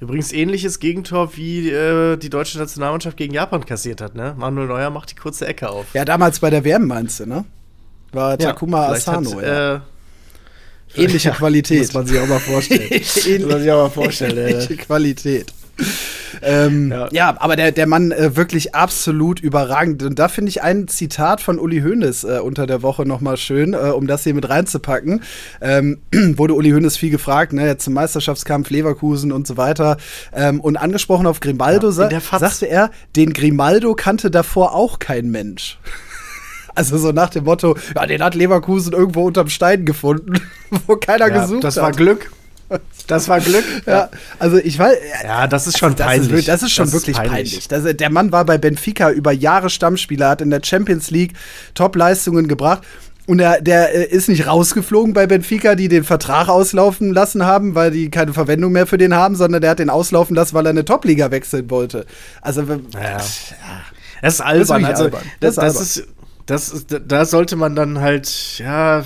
Übrigens ähnliches Gegentor, wie äh, die deutsche Nationalmannschaft gegen Japan kassiert hat, ne? Manuel Neuer macht die kurze Ecke auf. Ja, damals bei der WM meinst du, ne? War Takuma vielleicht Asano, hat, ja. äh, Ähnliche [laughs] Qualität. Muss man sich auch mal vorstellen. [laughs] muss man sich auch mal vorstellen. Ähnliche. Qualität. Ähm, ja. Ja. aber der, der Mann äh, wirklich absolut überragend. Und da finde ich ein Zitat von Uli Hoeneß äh, unter der Woche nochmal schön, äh, um das hier mit reinzupacken. Ähm, [clears throat] wurde Uli Hoeneß viel gefragt, ne, jetzt zum Meisterschaftskampf Leverkusen und so weiter. Ähm, und angesprochen auf Grimaldo, Ja, sa sagte er, den Grimaldo kannte davor auch kein Mensch. [laughs] Also so nach dem Motto, ja, den hat Leverkusen irgendwo unterm Stein gefunden, [laughs] wo keiner Ja, gesucht das hat. war Glück. Das war Glück. [laughs] Ja, also ich weiß, Ja, das ist schon das peinlich. Ist, wirklich- das ist schon wirklich peinlich. Das, der Mann war bei Benfica über Jahre Stammspieler, hat in der Champions League Top-Leistungen gebracht. Und der, der äh, ist nicht rausgeflogen bei Benfica, die den Vertrag auslaufen lassen haben, weil die keine Verwendung mehr für den haben, sondern der hat den auslaufen lassen, weil er eine Top-Liga wechseln wollte. Also, Ja. Das ist albern. wirklich also, albern. Das, Das das, ist ist, das ist, da sollte man dann halt, ja.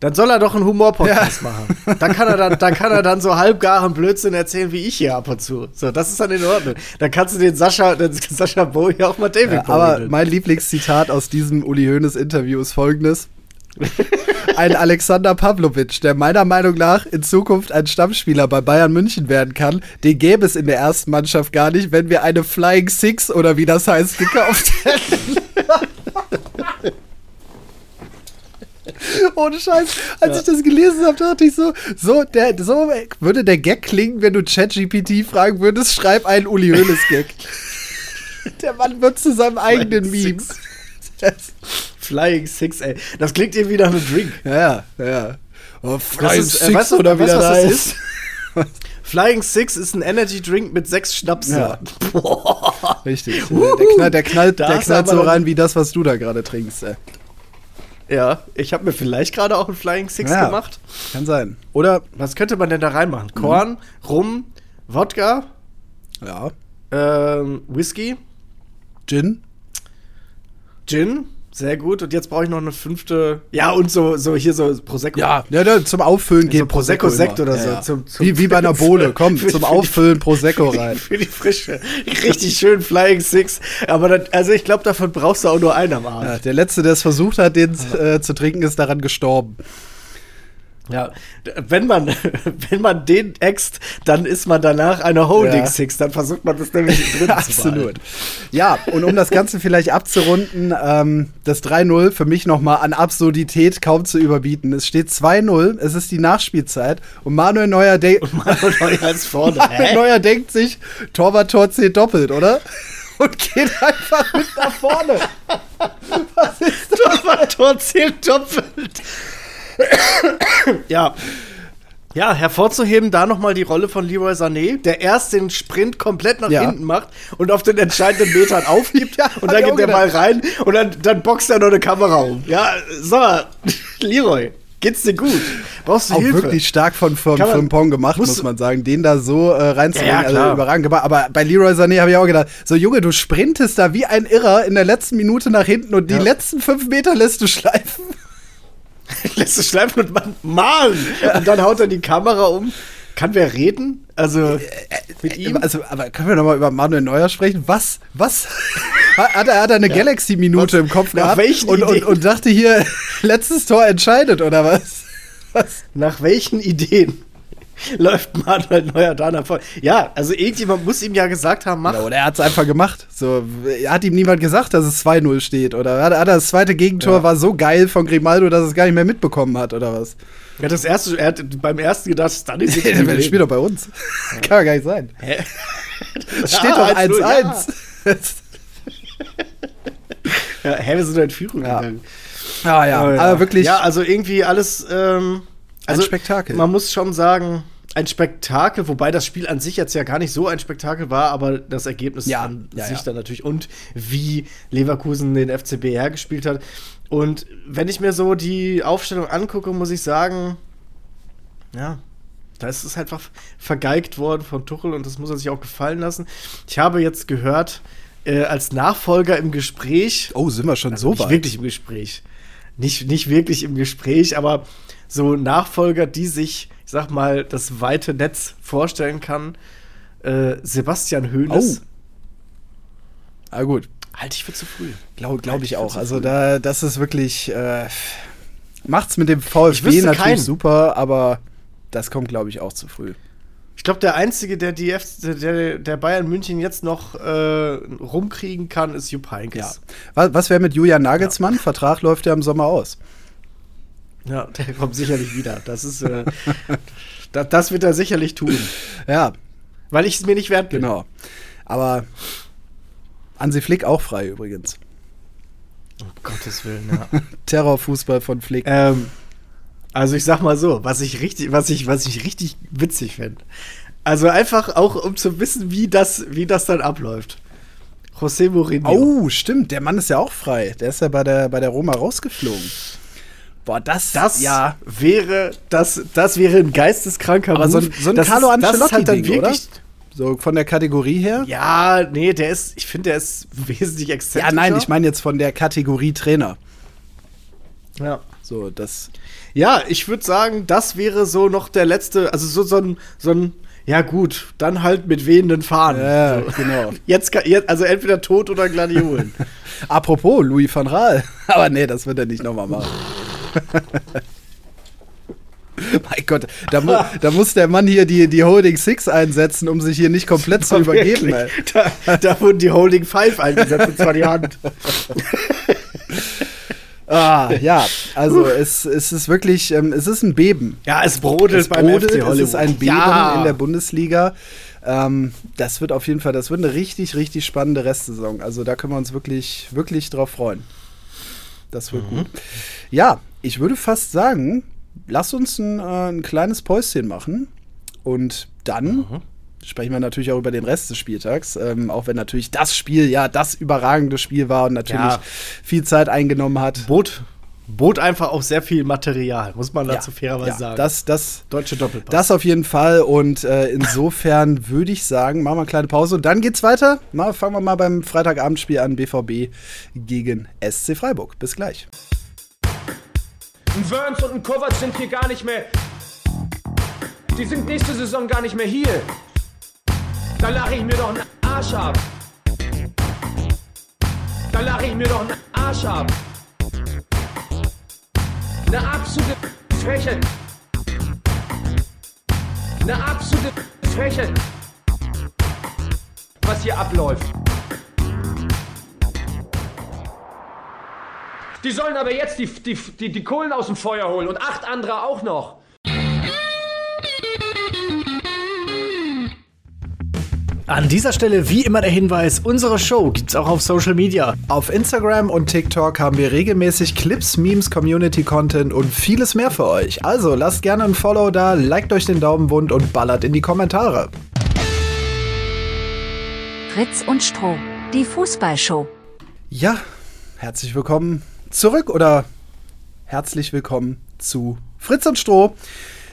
Dann soll er doch einen Humor-Podcast machen. Dann kann, er dann, dann kann er dann so halbgaren Blödsinn erzählen, wie ich hier ab und zu. So, das ist dann in Ordnung. Dann kannst du den Sascha, den Sascha Bowie auch mal David Ja, aber nennen. mein Lieblingszitat aus diesem Uli Hoeneß Interview ist folgendes. Ein Alexander Pavlovic, der meiner Meinung nach in Zukunft ein Stammspieler bei Bayern München werden kann, den gäbe es in der ersten Mannschaft gar nicht, wenn wir eine Flying Six oder wie das heißt gekauft hätten. [laughs] [laughs] Ohne Scheiß, als ich das gelesen habe, dachte ich so, so, der, so würde der Gag klingen, wenn du ChatGPT fragen würdest, schreib einen Uli Hoeneß Gag. [laughs] Der Mann wird zu seinem eigenen Meme. Six. Flying Six, ey. Das klingt irgendwie nach einem Drink. Ja, ja. Oh, Flying ist, äh, Six weißt du, oder wie weißt was ist? Flying Six ist ein Energy Drink mit sechs Schnapssorten. [laughs] Boah. Richtig. der knallt, der knallt, der hast du knallt so rein wie das, was du da gerade trinkst. Ey. Ja, ich habe mir vielleicht gerade auch ein Flying Six Ja. gemacht. Kann sein. Oder, Was könnte man denn da reinmachen? Korn, Rum, Wodka, ja, ähm, Whisky, Gin. Gin. Sehr gut. Und jetzt brauche ich noch eine fünfte. Ja, und so, so hier so Prosecco. Ja, ja, ja, zum Auffüllen geht So Prosecco-Sekt immer. oder ja, so. Ja. Zum- zum- wie, wie bei einer Bohle. Komm, [laughs] Für- zum für die- Auffüllen Prosecco rein. Für die Frische. Richtig schön Flying Six. Aber dann, also ich glaube, davon brauchst du auch nur einen am Abend. Der Letzte, der es versucht hat, den äh, zu trinken, ist daran gestorben. Ja, wenn man, [laughs] wenn man den äxt, dann ist man danach eine Holding Ja. Six. Dann versucht man das nämlich drin [laughs] zu Absolut. Ja, und um das Ganze vielleicht abzurunden, ähm, das 3-0 für mich nochmal an Absurdität kaum zu überbieten. Es steht 2-0, es ist die Nachspielzeit und Manuel Neuer, de Manuel Neuer ist vorne. [laughs] Manuel Hä? Neuer denkt sich, Torwart-Tor zählt doppelt, oder? Und geht einfach mit nach vorne. Was ist das? Torwart-Tor zählt doppelt. [coughs] ja. Ja, hervorzuheben da nochmal die Rolle von Leroy Sané, der erst den Sprint komplett nach Ja. hinten macht und auf den entscheidenden Metern aufgibt [laughs] Ja, und dann geht der Ball rein und dann, dann boxt er noch eine Kamera um. Ja, sag mal, [laughs] Leroy, geht's dir gut? Brauchst du Auch Hilfe? wirklich stark von, Frimpong gemacht, muss man sagen. Den da so äh, reinzubringen, Ja, ja, also überragend gemacht. Aber bei Leroy Sané habe ich auch gedacht, so Junge, du sprintest da wie ein Irrer in der letzten Minute nach hinten und die letzten fünf Meter lässt du schleifen. [laughs] lässt es schleifen und man malen. Und dann haut er die Kamera um. Kann wer reden? Also mit ihm? Also, aber können wir noch mal über Manuel Neuer sprechen? Was? Was? [laughs] Hat er, hat er eine Galaxy-Minute Was? im Kopf Nach gehabt und, und, und dachte hier, [laughs] letztes Tor entscheidet, oder was? Was? Nach welchen Ideen [laughs] läuft Manuel Neuer da nach vorne? Ja, also irgendjemand muss ihm ja gesagt haben, mach. Ja, oder er hat es einfach gemacht. So, hat ihm niemand gesagt, dass es 2-0 steht? Oder hat, hat das zweite Gegentor Ja. war so geil von Grimaldo, dass er es gar nicht mehr mitbekommen hat, oder was? Er hat das erste, er hat beim ersten gedacht, Stunny ist [laughs] Der spielt doch bei uns. [laughs] Kann ja gar nicht sein. Es steht doch 1-1. Ja, hä, wir sind in Führung Ja. gegangen. Ah ja, Oh, aber wirklich. Ja, also irgendwie alles. Ähm, also Spektakel. Man muss schon sagen, ein Spektakel, wobei das Spiel an sich jetzt ja gar nicht so ein Spektakel war, aber das Ergebnis Ja, an ja, sich ja. dann natürlich und wie Leverkusen den FCB hergespielt hat. Und wenn ich mir so die Aufstellung angucke, muss ich sagen, ja, da ist es einfach vergeigt worden von Tuchel und das muss er sich auch gefallen lassen. Ich habe jetzt gehört, äh, als Nachfolger im Gespräch, oh, sind wir schon so nicht weit? wirklich im Gespräch. Nicht, nicht wirklich im Gespräch, aber so Nachfolger, die sich, ich sag mal, das weite Netz vorstellen kann. Äh, Sebastian Hoeneß. Oh. Ah, gut. Halte ich für zu früh. Glaube glaub ich Halte auch. Also da, das ist wirklich, äh, macht's mit dem Ich VfB natürlich keinen. super, aber das kommt, glaube ich, auch zu früh. Ich glaube, der Einzige, der die F der, der Bayern München jetzt noch äh, rumkriegen kann, ist Jupp Ja. Heynckes. Was, was wäre mit Julian Nagelsmann? Vertrag läuft ja im Sommer aus. Ja. der kommt sicherlich wieder. Das ist, äh, da, das wird er sicherlich tun. Ja, Weil ich es mir nicht wert bin. genau. Aber Hansi Flick auch frei übrigens. Um Gottes Willen, ja. [laughs] Terrorfußball von Flick. Ähm, also ich sag mal so, was ich richtig, was ich, was ich richtig witzig fände. Also einfach auch, um zu wissen, wie das, wie das dann abläuft. José Mourinho. Oh, stimmt, der Mann ist ja auch frei. Der ist ja bei der, bei der Roma rausgeflogen. Boah, das, Das ja. wäre, das, das wäre ein geisteskranker Aber so ein, Move. so ein Das ist- Carlo das ist halt dann oder? wirklich- So von der Kategorie her? Ja, nee, der ist, ich finde, der ist [laughs] wesentlich exzentrischer. Ja, nein, ich meine jetzt von der Kategorie Trainer. Ja. So, das. Ja, ich würde sagen, das wäre so noch der letzte, also so, so ein, so ein, ja gut, dann halt mit wehenden Fahnen. Ja, so. genau. [laughs] Jetzt, jetzt, also entweder tot oder Gladiolen. [laughs] Apropos Louis van Raal. Aber nee, das wird er nicht nochmal machen. [laughs] mein Gott, da, mu da muss der Mann hier die, die Holding Six einsetzen, um sich hier nicht komplett zu übergeben. Da, da wurden die Holding Five eingesetzt, und zwar die Hand. [laughs] Ah, ja, also es, es ist wirklich, ähm, es ist ein Beben. Ja, es brodelt Es beim brodelt, FC es Hollywood. ist ein Beben ja. in der Bundesliga. Ähm, das wird auf jeden Fall, das wird eine richtig, richtig spannende Restsaison. Also da können wir uns wirklich, wirklich drauf freuen. Das wird gut. Ja, ich würde fast sagen, lass uns ein, äh, ein kleines Päuschen machen und dann sprechen wir natürlich auch über den Rest des Spieltags, ähm, auch wenn natürlich das Spiel ja das überragende Spiel war und natürlich Ja. viel Zeit eingenommen hat. bot, bot einfach auch sehr viel Material, muss man dazu fairerweise ja, sagen. Das, das, Deutsche Doppelpass. Das auf jeden Fall. Und äh, insofern [laughs] würde ich sagen, machen wir eine kleine Pause und dann geht's weiter. Mal, fangen wir mal beim Freitagabendspiel an. BVB gegen SC Freiburg. Bis gleich. Ein Wörns und ein Kovac sind hier gar nicht mehr. Die sind nächste Saison gar nicht mehr hier. Da lache ich mir doch einen Arsch ab. Da lache ich mir doch einen Arsch ab. Eine absolute Frechheit. Eine absolute Frechheit. Was hier abläuft. Die sollen aber jetzt die, die, die, die Kohlen aus dem Feuer holen und acht andere auch noch. An dieser Stelle wie immer der Hinweis, unsere Show gibt's auch auf Social Media. Auf Instagram und TikTok haben wir regelmäßig Clips, Memes, Community-Content und vieles mehr für euch. Also lasst gerne ein Follow da, liked euch den Daumenbund und ballert in die Kommentare. Fritz und Stroh, die Fußballshow. Ja, herzlich willkommen zurück oder herzlich willkommen zu Fritz und Stroh.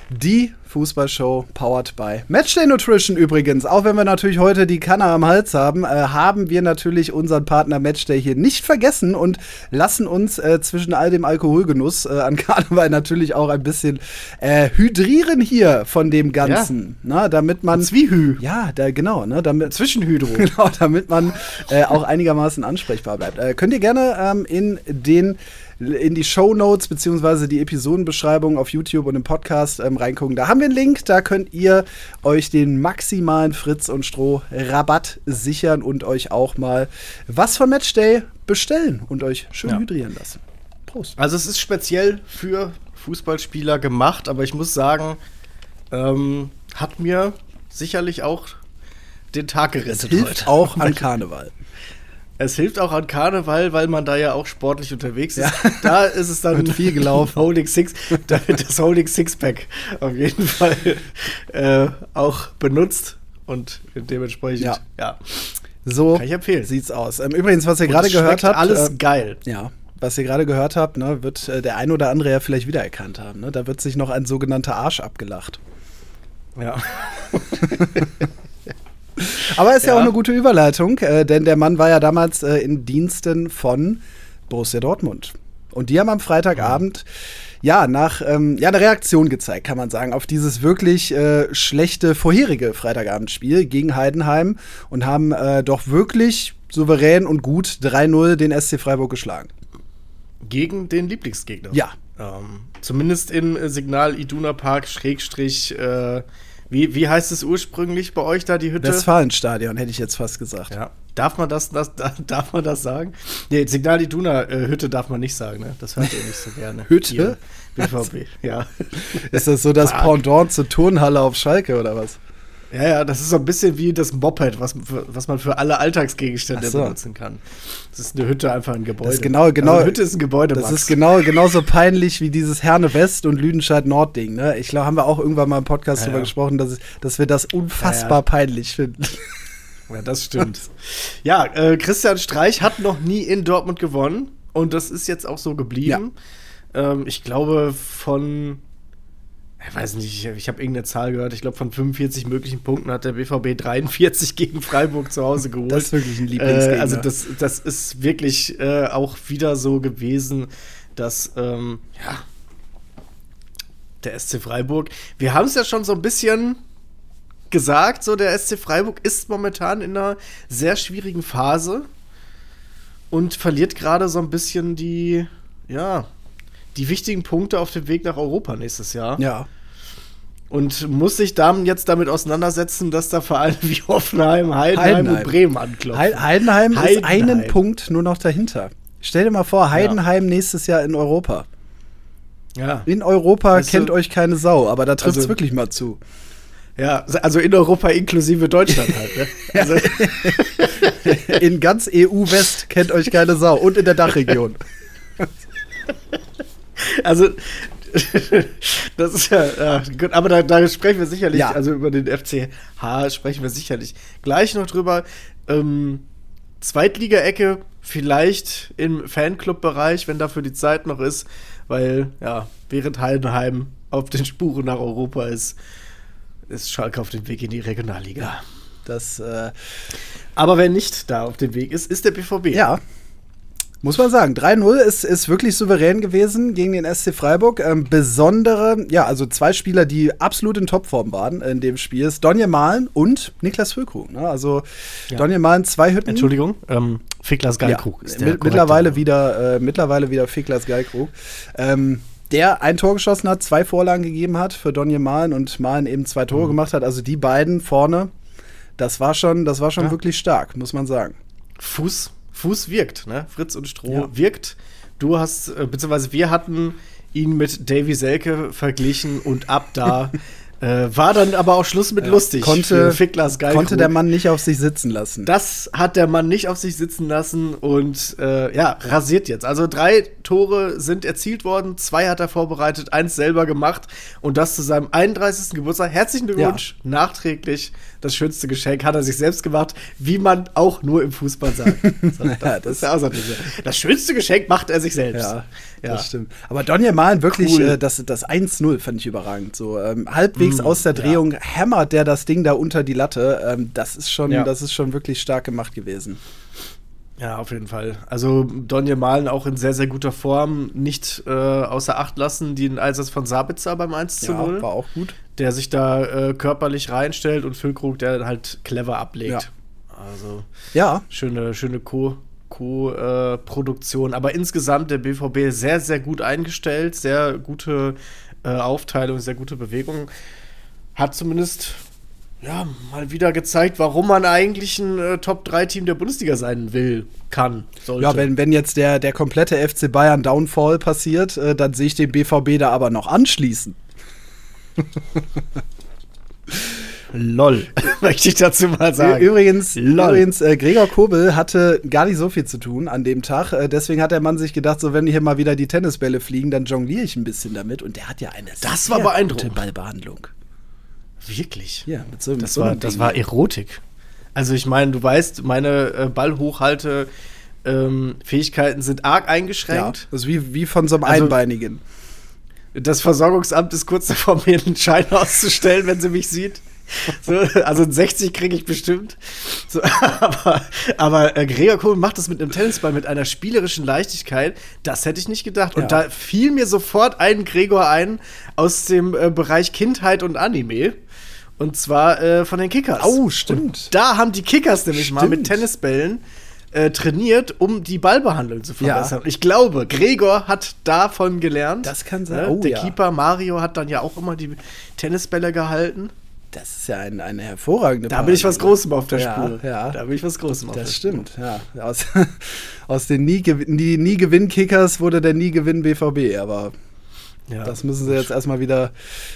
Die Fußballshow powered by Matchday Nutrition übrigens. Auch wenn wir natürlich heute die Kanne am Hals haben, äh, haben wir natürlich unseren Partner Matchday hier nicht vergessen und lassen uns äh, zwischen all dem Alkoholgenuss äh, an [laughs] Karneval natürlich auch ein bisschen äh, hydrieren hier von dem Ganzen. Na, damit man. Zwiehü. Ja, da, genau. Ne, damit, Zwischenhydro. [laughs] Genau, damit man äh, auch einigermaßen ansprechbar bleibt. Äh, könnt ihr gerne ähm, in den in die Show Notes beziehungsweise die Episodenbeschreibung auf YouTube und im Podcast ähm, reingucken. Da haben wir einen Link, da könnt ihr euch den maximalen Fritz und Stroh Rabatt sichern und euch auch mal was von Matchday bestellen und euch schön Ja. hydrieren lassen. Prost. Also es ist speziell für Fußballspieler gemacht, aber ich muss sagen, ähm, hat mir sicherlich auch den Tag gerettet. Hilft heute. auch an [laughs] Karneval. Es hilft auch an Karneval, weil man da ja auch sportlich unterwegs ist. Da ist es dann viel gelaufen. [laughs] Holding Six, da wird das Holding Sixpack auf jeden Fall äh, auch benutzt und dementsprechend Ja. ja. So Kann ich empfehlen. sieht's aus. Ähm, übrigens, was ihr gerade gehört habt, alles äh, geil. Ja, was ihr gerade gehört habt, ne, wird äh, der ein oder andere ja vielleicht wiedererkannt haben. Ne? Da wird sich noch ein sogenannter Arsch abgelacht. Ja. [laughs] Aber ist ja, Ja. auch eine gute Überleitung, äh, denn der Mann war ja damals äh, in Diensten von Borussia Dortmund. Und die haben am Freitagabend ja nach ähm, ja eine Reaktion gezeigt, kann man sagen, auf dieses wirklich äh, schlechte vorherige Freitagabendspiel gegen Heidenheim und haben äh, doch wirklich souverän und gut 3-0 den SC Freiburg geschlagen. Gegen den Lieblingsgegner. Ja. Ähm, zumindest im Signal Iduna Park, Schrägstrich, äh, wie, wie heißt es ursprünglich bei euch da, die Hütte? Westfalenstadion hätte ich jetzt fast gesagt. Ja. Darf man das, das da, darf man das sagen? Nee, Signal Iduna äh, Hütte darf man nicht sagen, ne? Das hört ihr nicht so gerne. [laughs] Hütte? Ihr BVB, ja. Ist das so das. Pendant zur Turnhalle auf Schalke oder was? Ja, ja, das ist so ein bisschen wie das Moped, was, was man für alle Alltagsgegenstände so. benutzen kann. Das ist eine Hütte, einfach ein Gebäude. Das ist genau, genau. Also eine Hütte ist ein Gebäude, Das Max. ist genau, genauso peinlich wie dieses Herne West und Lüdenscheid Nord Ding. Ne? Ich glaube, haben wir auch irgendwann mal im Podcast Ja, drüber ja. gesprochen, dass, dass wir das unfassbar ja. peinlich finden. [laughs] Ja, das stimmt. ja, äh, Christian Streich hat noch nie in Dortmund gewonnen und das ist jetzt auch so geblieben. Ähm, ich glaube von, ich weiß nicht, ich, habe irgendeine Zahl gehört, ich glaube von 45 möglichen Punkten hat der BVB 43 gegen Freiburg zu Hause geholt. Das ist wirklich ein Lieblingsgegner. Äh, also das, das ist wirklich äh, auch wieder so gewesen, dass, ähm, ja, der SC Freiburg, wir haben es ja schon so ein bisschen gesagt, so der SC Freiburg ist momentan in einer sehr schwierigen Phase und verliert gerade so ein bisschen die, ja, die wichtigen Punkte auf dem Weg nach Europa nächstes Jahr. Ja. Und muss sich dann jetzt damit auseinandersetzen, dass da Vereine [laughs] wie Hoffenheim, Heidenheim, Heidenheim. und Bremen anklopfen. Heil- Heidenheim, ist Heidenheim. einen Punkt nur noch dahinter. Stell dir mal vor, Heidenheim nächstes Jahr in Europa. ja. In Europa Weißt du- kennt euch keine Sau, aber da trifft es Also- wirklich mal zu. ja, also in Europa inklusive Deutschland halt. Ne? [laughs] Also, In ganz EU-West kennt euch keine Sau und in der Dachregion. [laughs] also [laughs] das ist ja, ja gut, aber da, da sprechen wir sicherlich, Ja. also über den FCH sprechen wir sicherlich gleich noch drüber. Ähm, Zweitliga-Ecke vielleicht im Fanclub-Bereich, wenn dafür die Zeit noch ist, weil ja, während Heidenheim auf den Spuren nach Europa ist, ist Schalke auf dem Weg in die Regionalliga. Das, äh, Aber wer nicht da auf dem Weg ist, ist der BVB. ja. Muss man sagen, 3-0 ist, ist wirklich souverän gewesen gegen den SC Freiburg. Ähm, besondere, ja, also zwei Spieler, die absolut in Topform waren in dem Spiel, ist Donje Malen und Niklas Füllkrug. Ne? Also Ja. Donje Malen, zwei Hütten. Entschuldigung, ähm, Ficklas Geilkrug Ja, ist der mittlerweile wieder, äh, mittlerweile wieder Fiklas Geilkrug. Ähm, der ein Tor geschossen hat, zwei Vorlagen gegeben hat für Donje Malen und Malen eben zwei Mhm. Tore gemacht hat. Also die beiden vorne, das war schon, das war schon Ja. wirklich stark, muss man sagen. Fuß, Fuß wirkt, ne? Fritz und Stroh Ja. wirkt. Du hast, äh, beziehungsweise wir hatten ihn mit Davy Selke verglichen und ab da [laughs] äh, war dann aber auch Schluss mit lustig. Konnte, Geilkrug. konnte der Mann nicht auf sich sitzen lassen. Das hat der Mann nicht auf sich sitzen lassen und äh, ja, rasiert jetzt. Also drei Tore sind erzielt worden, zwei hat er vorbereitet, eins selber gemacht und das zu seinem 31. Geburtstag. Herzlichen Glückwunsch, nachträglich. Das schönste Geschenk hat er sich selbst gemacht, wie man auch nur im Fußball sagt. [laughs] Das, Ja, das ist ja auch so diese- das schönste Geschenk macht er sich selbst. Ja, das stimmt. Aber Donje Malen wirklich, Cool. äh, das, das 1-0 fand ich überragend. So ähm, halbwegs aus der Drehung hämmert der das Ding da unter die Latte. Ähm, das ist schon, Ja. das ist schon wirklich stark gemacht gewesen. Ja, auf jeden Fall. Also Donje Malen auch in sehr, sehr guter Form. Nicht äh, außer Acht lassen den Einsatz von Sabitzer beim 1 zu 0. war auch gut. der sich da äh, körperlich reinstellt und Füllkrug, der halt clever ablegt. Also Ja, schöne, schöne Co. Co-Produktion. Aber insgesamt der BVB sehr, sehr gut eingestellt, sehr gute äh, Aufteilung, sehr gute Bewegung. Hat zumindest ja, mal wieder gezeigt, warum man eigentlich ein äh, Top-3-Team der Bundesliga sein will, kann, sollte. Ja, wenn, wenn jetzt der, der komplette FC Bayern Downfall passiert, äh, dann sehe ich den BVB da aber noch anschließen. [laughs] LOL, [laughs] möchte ich dazu mal sagen. Übrigens, Lol. übrigens äh, Gregor Kobel hatte gar nicht so viel zu tun an dem Tag. Äh, deswegen hat der Mann sich gedacht, so wenn hier mal wieder die Tennisbälle fliegen, dann jongliere ich ein bisschen damit. Und der hat ja eine Das war beeindruckend. gute Ballbehandlung. Wirklich? Ja, mit so, mit Das so war, das war Erotik. Also ich meine, du weißt, meine äh, Ballhochhalte ähm, Fähigkeiten sind arg ja, eingeschränkt. das ist wie, wie von so einem Also- Einbeinigen. Das Versorgungsamt ist kurz davor, [laughs] mir einen Schein auszustellen, wenn sie mich sieht. So, also ein 60 kriege ich bestimmt. So, [laughs] aber aber äh, Gregor Kohl macht das mit einem Tennisball mit einer spielerischen Leichtigkeit. Das hätte ich nicht gedacht. Und Ja. da fiel mir sofort ein Gregor ein aus dem äh, Bereich Kindheit und Anime. Und zwar äh, von den Kickers. Oh, stimmt. Da haben die Kickers nämlich mal mit Stimmt. Tennisbällen äh, trainiert, um die Ballbehandlung zu Ja. verbessern. Ich glaube, Gregor hat davon gelernt. Das kann sein. Ne? Oh, Der ja. Keeper Mario hat dann ja auch immer die Tennisbälle gehalten. Das ist ja ein, eine hervorragende Da bin ich was. Großem auf der Ja, Spur. ja. Da bin ich was Großem auf der Das Spur. stimmt, ja. Aus, [laughs] aus den nie, gewin- nie, wurde der nie Gewinn BVB, aber Ja. das müssen sie jetzt erstmal wieder,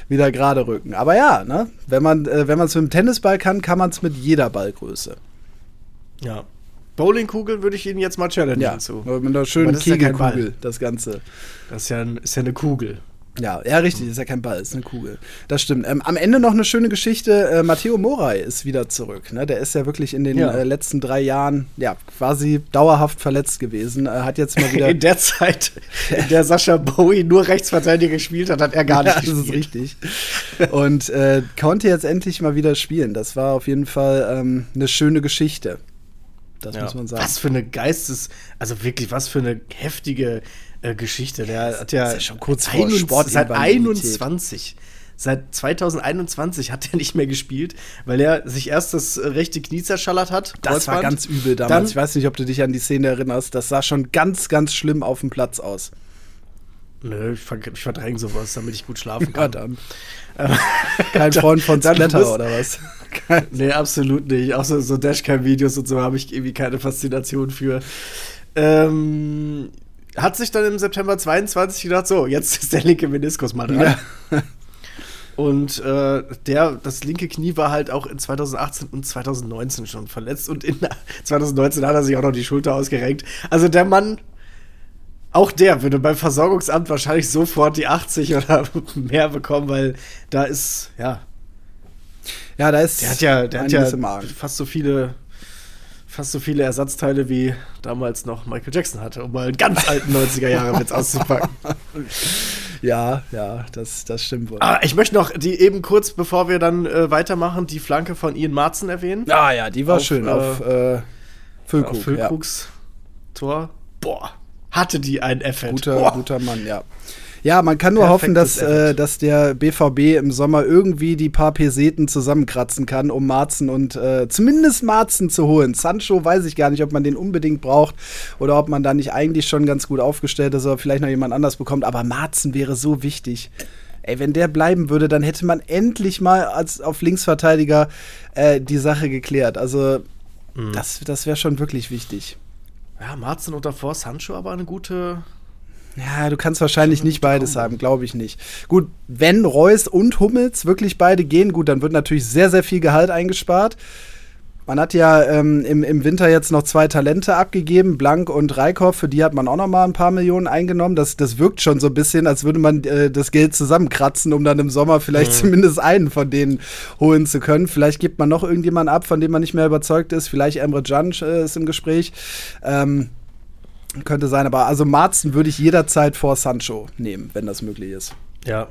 wieder gerade rücken. Aber ja, ne? wenn man es äh, man's mit dem Tennisball kann, kann man es mit jeder Ballgröße. ja. Bowlingkugel würde ich Ihnen jetzt mal challengen Ja, zu. mit einer schönen das ja Kegelkugel, Ball. das Ganze. Das ist ja, ein, ist ja eine Kugel. Ja, ja, richtig, ist ja kein Ball, ist eine Kugel. Das stimmt. Ähm, am Ende noch eine schöne Geschichte. Äh, Matteo Moray ist wieder zurück. Ne? Der ist ja wirklich in den Ja. äh, letzten drei Jahren ja quasi dauerhaft verletzt gewesen. Äh, hat jetzt mal [laughs] wieder. In der Zeit, in der Sascha Bowie nur Rechtsverteidiger gespielt hat, hat er gar nicht Ja, das ist richtig. Und äh, konnte jetzt endlich mal wieder spielen. Das war auf jeden Fall ähm, eine schöne Geschichte. Das Ja. muss man sagen. Was für eine Geistes, also wirklich, was für eine heftige äh, Geschichte. Der hat ja, schon kurz vor 21 seit Sportinvalidität. 21. Seit 2021 hat er nicht mehr gespielt, weil er sich erst das äh, rechte Knie zerschallert hat. Das war Kreuzband. ganz übel damals. Dann- ich weiß nicht, ob du dich an die Szene erinnerst. Das sah schon ganz, ganz schlimm auf dem Platz aus. Nö, ich, ver ich verdränge sowas, damit ich gut schlafen Ja, kann. dann. [laughs] Kein Freund von Splatter oder was? [laughs] Nee, absolut nicht. Auch so, so Dashcam-Videos und so habe ich irgendwie keine Faszination für. Ähm, hat sich dann im September 22 gedacht, so, jetzt ist der linke Meniskus mal dran. [laughs] Und äh, der, das linke Knie war halt auch in 2018 und 2019 schon verletzt. Und in 2019 [laughs] hat er sich auch noch die Schulter ausgerenkt. Also der Mann, auch der würde beim Versorgungsamt wahrscheinlich sofort die 80 oder [laughs] mehr bekommen, weil da ist, ja, Ja, da ist der hat ja, der hat ja fast so viele, fast so viele Ersatzteile wie damals noch Michael Jackson hatte, um mal einen ganz alten 90er Jahre Witz auszupacken. [laughs] Ja, ja, das, das stimmt wohl. Ah, ich möchte noch die eben kurz, bevor wir dann äh, weitermachen, die Flanke von Ian Marzen erwähnen. Ah ja, die war Auf, schön. äh, auf äh, Füllkrug. Auf Füllkrugs Tor. Boah, hatte die ein Effekt. ja. Guter, Boah. guter Mann, ja. Ja, man kann nur hoffen, dass, äh, dass der BVB im Sommer irgendwie die paar Peseten zusammenkratzen kann, um Marzen und äh, zumindest Marzen zu holen. Sancho weiß ich gar nicht, ob man den unbedingt braucht oder ob man da nicht eigentlich schon ganz gut aufgestellt ist oder vielleicht noch jemand anders bekommt. Aber Marzen wäre so wichtig. Ey, wenn der bleiben würde, dann hätte man endlich mal als auf Linksverteidiger äh, die Sache geklärt. Also Mhm. das, das wäre schon wirklich wichtig. Ja, Marzen und davor Sancho aber eine gute. Ja, du kannst wahrscheinlich nicht beides haben, glaube ich nicht. Gut, wenn Reus und Hummels wirklich beide gehen, gut, dann wird natürlich sehr, sehr viel Gehalt eingespart. Man hat ja ähm, im, im Winter jetzt noch zwei Talente abgegeben, Blank und Reikhoff, für die hat man auch noch mal ein paar Millionen eingenommen. Das, das wirkt schon so ein bisschen, als würde man äh, das Geld zusammenkratzen, um dann im Sommer vielleicht zumindest einen von denen holen zu können. Vielleicht gibt man noch irgendjemanden ab, von dem man nicht mehr überzeugt ist. Vielleicht Emre Can äh, ist im Gespräch. Ähm, könnte sein, aber also Marzen würde ich jederzeit vor Sancho nehmen, wenn das möglich ist. Ja.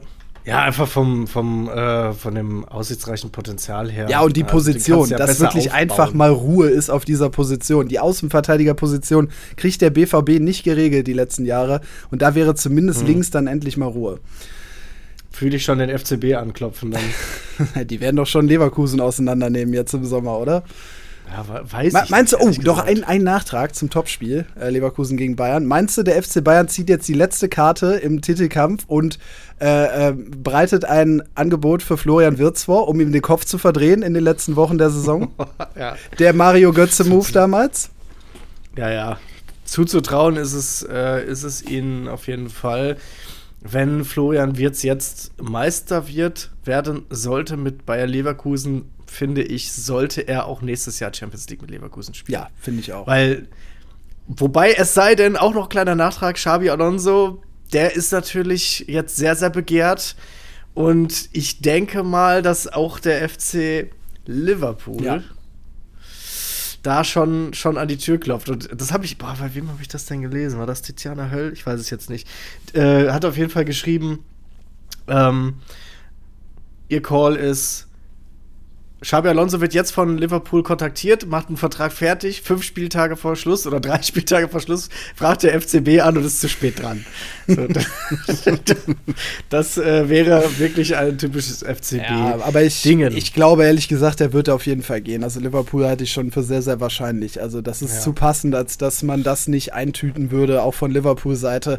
Ja, einfach vom, vom, äh, von dem aussichtsreichen Potenzial her. Ja, und die Also, Position, du ja dass wirklich aufbauen. einfach mal Ruhe ist auf dieser Position. Die Außenverteidigerposition kriegt der BVB nicht geregelt die letzten Jahre. Und da wäre Hm. zumindest links dann endlich mal Ruhe. Fühle ich schon den FCB anklopfen dann. [laughs] Die werden doch schon Leverkusen auseinandernehmen jetzt im Sommer, oder? Ja, we- weiß Me- ich Meinst du, oh, gesagt. ein, ein Nachtrag zum Topspiel, äh, Leverkusen gegen Bayern. Meinst du, der FC Bayern zieht jetzt die letzte Karte im Titelkampf und äh, äh, bereitet ein Angebot für Florian Wirtz vor, um ihm den Kopf zu verdrehen in den letzten Wochen der Saison? [laughs] ja. der Mario Götze-Move damals? Ja, ja. Zuzutrauen ist es, äh, ist es ihnen auf jeden Fall. Wenn Florian Wirtz jetzt Meister wird, werden sollte mit Bayer Leverkusen, finde ich, sollte er auch nächstes Jahr Champions League mit Leverkusen spielen. Ja, finde ich auch. Weil, wobei es sei denn, auch noch kleiner Nachtrag, Xabi Alonso, der ist natürlich jetzt sehr, sehr begehrt. Und ich denke mal, dass auch der FC Liverpool Ja. da schon, schon an die Tür klopft. Und das habe ich, boah, bei wem habe ich das denn gelesen? War das Tiziana Höll? Ich weiß es jetzt nicht. Äh, hat auf jeden Fall geschrieben, ähm, ihr Call ist, Xabi Alonso wird jetzt von Liverpool kontaktiert, macht einen Vertrag fertig, fünf Spieltage vor Schluss oder drei [laughs] Spieltage vor Schluss, fragt der FCB an und ist zu spät dran. So, [laughs] das äh, wäre wirklich ein typisches FCB. Ja, aber ich, Dingen. ich glaube ehrlich gesagt, er wird auf jeden Fall gehen. Also Liverpool halte ich schon für sehr, sehr wahrscheinlich. Also das ist Ja. zu passend, als dass man das nicht eintüten würde, auch von Liverpool-Seite.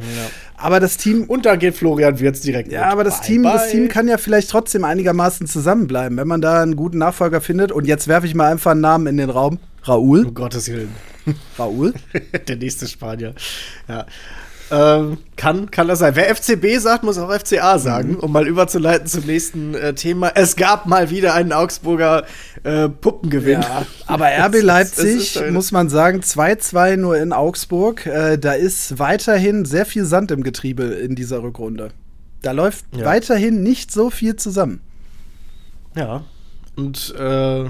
Aber das Team, Und da geht Florian Wirtz direkt ja, mit. aber das Bye, Team, das bye. Team kann ja vielleicht trotzdem einigermaßen zusammenbleiben, wenn man da einen guten Nachfolger findet. Und jetzt werfe ich mal einfach einen Namen in den Raum. Raúl. Um Gottes Willen. [laughs] Raúl. [laughs] Der nächste Spanier. Ja. Ähm, kann, kann das sein. Wer FCB sagt, muss auch FCA sagen, um mal überzuleiten zum nächsten äh, Thema. Es gab mal wieder einen Augsburger äh, Puppengewinn. Ja, aber RB [laughs] Leipzig, ist muss man sagen, 2-2 nur in Augsburg. Äh, da ist weiterhin sehr viel Sand im Getriebe in dieser Rückrunde. Da läuft Ja. weiterhin nicht so viel zusammen. Ja. Und äh,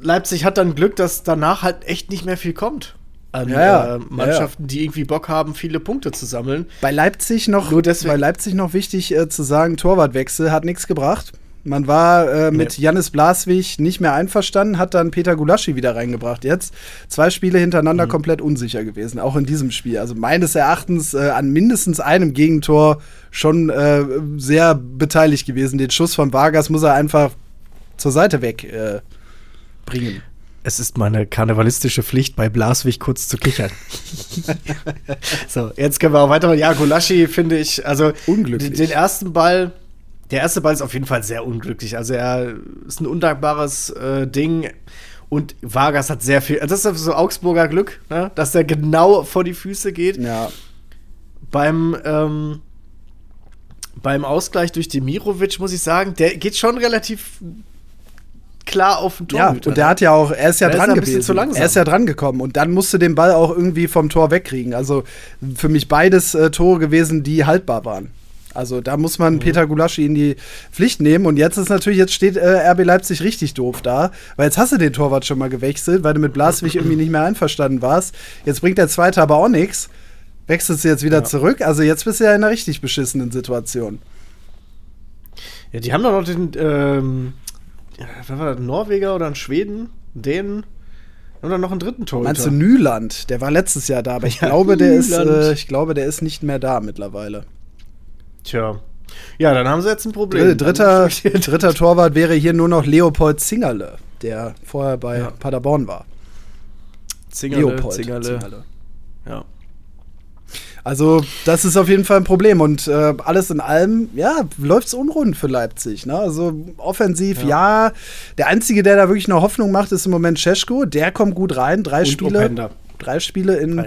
Leipzig hat dann Glück, dass danach halt echt nicht mehr viel kommt. An Ja, ja. äh, Mannschaften, die irgendwie Bock haben, viele Punkte zu sammeln. Bei Leipzig noch, Nur deswegen- bei Leipzig noch wichtig äh, zu sagen, Torwartwechsel hat nichts gebracht. Man war äh, mit nee. Janis Blaswig nicht mehr einverstanden, hat dann Peter Gulaschi wieder reingebracht. Jetzt zwei Spiele hintereinander mhm. komplett unsicher gewesen, auch in diesem Spiel. Also meines Erachtens äh, an mindestens einem Gegentor schon äh, sehr beteiligt gewesen. Den Schuss von Vargas muss er einfach zur Seite weg äh, bringen. Es ist meine karnevalistische Pflicht, bei Blaswig kurz zu kichern. [laughs] so, jetzt können wir auch weitermachen. Ja, Gulaschi finde ich, also Unglücklich. den ersten Ball der erste Ball ist auf jeden Fall sehr unglücklich. Also er ist ein undankbares äh, Ding. Und Vargas hat sehr viel. Also das ist so Augsburger Glück, ne? dass er genau vor die Füße geht. Ja. Beim, ähm, beim Ausgleich durch Demirovic muss ich sagen, der geht schon relativ klar auf den Torhüter. Ja, und der hat ja auch, er ist ja der dran ist gewesen. Er ist ja dran gekommen und dann musste den Ball auch irgendwie vom Tor wegkriegen. Also für mich beides äh, Tore gewesen, die haltbar waren. Also da muss man mhm. Peter Gulaschi in die Pflicht nehmen. Und jetzt ist natürlich, jetzt steht äh, RB Leipzig richtig doof da, weil jetzt hast du den Torwart schon mal gewechselt, weil du mit Blaswig irgendwie nicht mehr einverstanden warst. Jetzt bringt der Zweite aber auch nichts. Wechselst du jetzt wieder ja. zurück? Also jetzt bist du ja in einer richtig beschissenen Situation. Ja, die haben doch noch den, ähm, was war das, Norweger oder ein Schweden? Dänen? Und dann noch einen dritten Torhüter. Meinst du Nyland? Der war letztes Jahr da, aber ich ja, glaube, der ist, äh, ich glaube, der ist nicht mehr da mittlerweile. Tja. Ja, dann haben sie jetzt ein Problem. Dritter, dritter Torwart wäre hier nur noch Leopold Zingerle, der vorher bei ja. Paderborn war. Zingerle, Leopold Zingerle. Zingerle. Ja. Also, das ist auf jeden Fall ein Problem. Und äh, alles in allem, ja, läuft es unrund für Leipzig. Ne? Also, offensiv, ja. ja. Der Einzige, der da wirklich eine Hoffnung macht, ist im Moment Cesko. Der kommt gut rein. Drei Und Spiele. Openda drei Spiele in,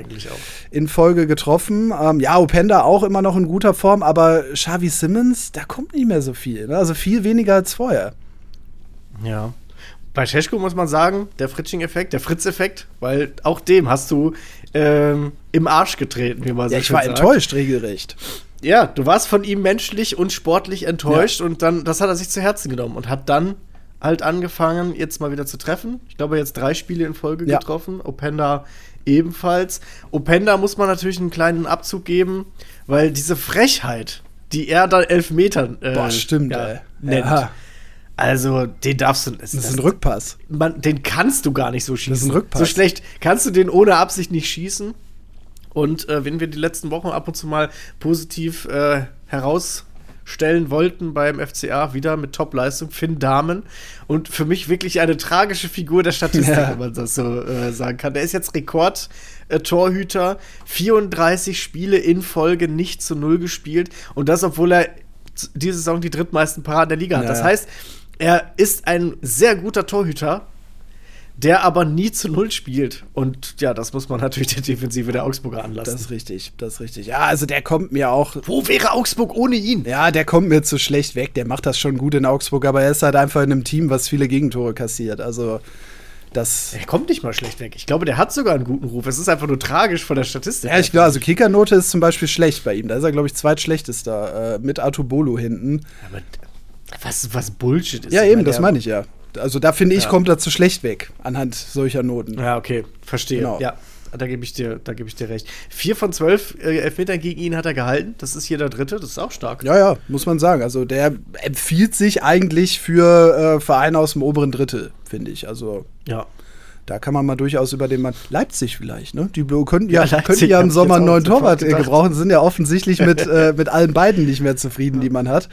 in Folge getroffen. Ähm, ja, Openda auch immer noch in guter Form, aber Xavi Simmons, da kommt nicht mehr so viel. Ne? Also viel weniger als vorher. Ja. Bei Scheschko muss man sagen, der Fritsching-Effekt, der Fritz-Effekt, weil auch dem hast du ähm, im Arsch getreten, wie man ja, ich war sagt. enttäuscht, regelrecht. Ja, du warst von ihm menschlich und sportlich enttäuscht ja. und dann, das hat er sich zu Herzen genommen und hat dann halt angefangen, jetzt mal wieder zu treffen. Ich glaube, jetzt drei Spiele in Folge ja. getroffen. Openda ebenfalls. Openda muss man natürlich einen kleinen Abzug geben, weil diese Frechheit, die er da elf Metern äh, Boah, stimmt, ja, nennt. Ja. Also, den darfst du. Das, das ist ein Rückpass. Man, den kannst du gar nicht so schießen. Das ist ein Rückpass. So schlecht kannst du den ohne Absicht nicht schießen. Und äh, wenn wir die letzten Wochen ab und zu mal positiv äh, heraus stellen wollten beim FCA, wieder mit Top-Leistung, Finn Dahmen. Und für mich wirklich eine tragische Figur der Statistik, ja. wenn man das so äh, sagen kann. Der ist jetzt Rekord-Torhüter, äh, 34 Spiele in Folge nicht zu Null gespielt. Und das, obwohl er diese Saison die drittmeisten Paraden der Liga hat. Ja, das heißt, er ist ein sehr guter Torhüter, der aber nie zu Null spielt. Und ja, das muss man natürlich der Defensive der Augsburger anlassen. Das ist richtig, das ist richtig. Ja, also der kommt mir auch. Wo wäre Augsburg ohne ihn? Ja, der kommt mir zu schlecht weg. Der macht das schon gut in Augsburg, aber er ist halt einfach in einem Team, was viele Gegentore kassiert. Also. Das er kommt nicht mal schlecht weg. Ich glaube, der hat sogar einen guten Ruf. Es ist einfach nur tragisch von der Statistik. Ja, ich glaube, also Kickernote ist zum Beispiel schlecht bei ihm. Da ist er, glaube ich, zweitschlechtester äh, mit Artubolo hinten. Aber was, was Bullshit ist. Ja, eben, das meine ich ja. Also da finde ich, ja. kommt er zu schlecht weg anhand solcher Noten. Ja, okay, verstehe. Genau. Ja, da gebe ich dir, da gebe ich dir recht. Vier von zwölf äh, Elfmetern gegen ihn hat er gehalten. Das ist hier der dritte. Das ist auch stark. Ja, ja, muss man sagen. Also der empfiehlt sich eigentlich für äh, Vereine aus dem oberen Drittel, finde ich. Also ja. Da kann man mal durchaus über den Mann. Leipzig vielleicht, ne? Die könnten ja, ja könnten ja im Sommer einen neuen Torwart gebrauchen, sind ja offensichtlich mit, äh, mit allen beiden nicht mehr zufrieden, die man hat.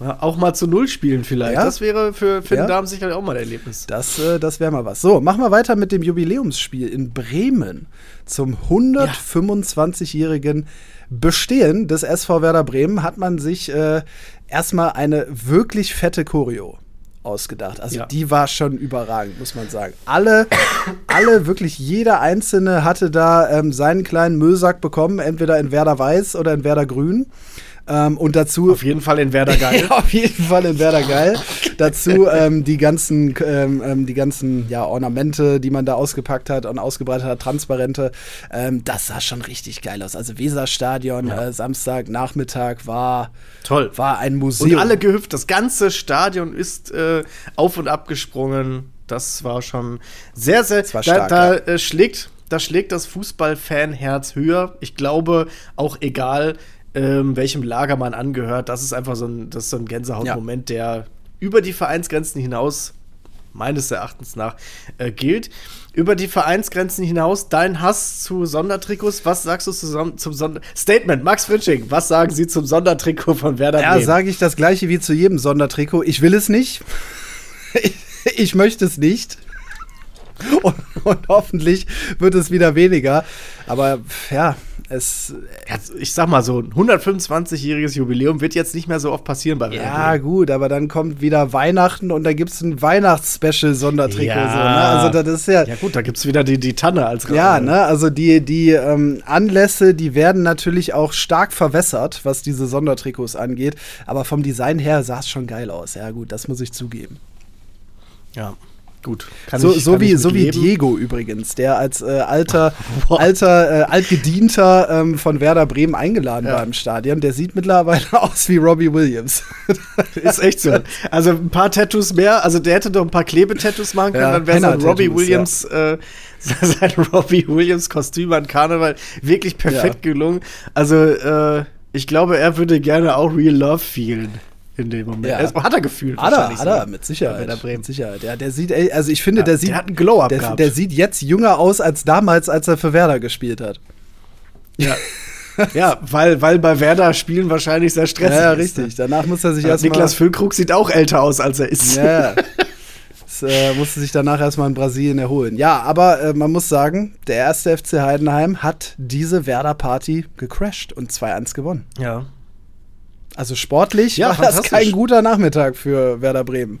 Auch mal zu Null spielen vielleicht. Ja? Das wäre für Finn ja. Dahmen sicherlich auch mal ein Erlebnis. Das, äh, das wäre mal was. So, machen wir weiter mit dem Jubiläumsspiel in Bremen zum 125-jährigen Bestehen des SV Werder Bremen hat man sich äh, erstmal eine wirklich fette Choreo ausgedacht. Also ja. die war schon überragend, muss man sagen. Alle, [coughs] alle, wirklich jeder Einzelne hatte da ähm, seinen kleinen Müllsack bekommen, entweder in Werder Weiß oder in Werder Grün. Ähm, und dazu. Auf jeden Fall in Werder geil. [laughs] auf jeden Fall in Werder geil. [laughs] dazu ähm, die ganzen, ähm, ähm, die ganzen ja, Ornamente, die man da ausgepackt hat und ausgebreitet hat, Transparente. Ähm, das sah schon richtig geil aus. Also Weserstadion, ja. äh, Samstagnachmittag war toll. War ein Museum. Und alle gehüpft. Das ganze Stadion ist äh, auf und ab gesprungen. Das war schon sehr, sehr. Das war stark, da, da ja. äh, schlägt, da schlägt das Fußballfanherz höher. Ich glaube, auch egal ähm, welchem Lager man angehört. Das ist einfach so ein, das ist so ein Gänsehautmoment, der über die Vereinsgrenzen hinaus, meines Erachtens nach, äh, gilt. Über die Vereinsgrenzen hinaus, dein Hass zu Sondertrikots, was sagst du zum, zum Sonder Statement, Max Fritsching, was sagen Sie zum Sondertrikot von Werder Ja, Bremen? sage ich das gleiche wie zu jedem Sondertrikot. Ich will es nicht. ich, [laughs] ich möchte es nicht. Und, und hoffentlich wird es wieder weniger. Aber ja, es. Ich sag mal so, ein 125-jähriges Jubiläum wird jetzt nicht mehr so oft passieren bei Werder Ja, gut, aber dann kommt wieder Weihnachten und da gibt es ein Weihnachtsspecial-Sondertrikot. Ja. So, ne? Also, das ist ja. Ja gut, da gibt's wieder die, die Tanne als Ja, ne, also die, die ähm, Anlässe, die werden natürlich auch stark verwässert, was diese Sondertrikots angeht. Aber vom Design her sah es schon geil aus. Ja, gut, das muss ich zugeben. Ja, gut. Kann so ich- so wie, so wie. Diego übrigens, der als äh, alter, [laughs] alter äh, Altgedienter ähm, von Werder Bremen eingeladen Ja. war im Stadion. Der sieht mittlerweile [laughs] aus wie Robbie Williams. [laughs] Ist echt so. Also ein paar Tattoos mehr. Also der hätte doch ein paar Klebetattoos machen können, Ja, dann wäre sein Henna-Tattoos, Robbie Williams, äh, sein Robbie Williams Kostüm an Karneval wirklich perfekt gelungen. Also äh, ich glaube, er würde gerne auch Real Love fühlen in dem Moment. Ja. Er- Hat er gefühlt. Hat er, hat er, mit Sicherheit. Werder Bremen. Mit Sicherheit. Ja, der sieht, also ich finde, Ja, der der sieht. hat einen Glow-Up der, gehabt. der sieht jetzt jünger aus als damals, als er für Werder gespielt hat. Ja. [laughs] ja, weil, weil bei Werder spielen wahrscheinlich sehr stressig Ja, ja, ist, richtig. Ne? Danach muss er sich Ja, erstmal. Niklas Füllkrug sieht auch älter aus, als er ist. Ja. [laughs] Das äh, musste sich danach erstmal in Brasilien erholen. Ja, aber äh, man muss sagen, der erste FC Heidenheim hat diese Werder-Party gecrashed und 2-1 gewonnen. ja. Also sportlich Ja, war das kein guter Nachmittag für Werder Bremen.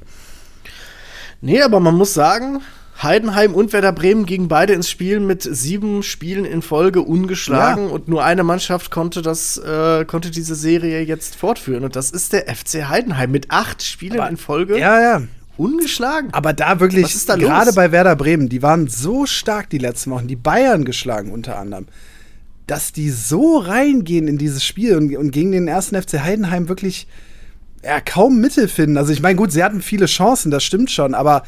Nee, aber man muss sagen, Heidenheim und Werder Bremen gingen beide ins Spiel mit sieben Spielen in Folge ungeschlagen Ja. und nur eine Mannschaft konnte das, äh, konnte diese Serie jetzt fortführen und das ist der FC Heidenheim mit acht Spielen in Folge Ja, ja. ungeschlagen. Aber da wirklich, gerade bei Werder Bremen, die waren so stark die letzten Wochen, die Bayern geschlagen unter anderem, dass die so reingehen in dieses Spiel und, und gegen den ersten FC Heidenheim wirklich ja, kaum Mittel finden. Also ich meine, gut, sie hatten viele Chancen, das stimmt schon, aber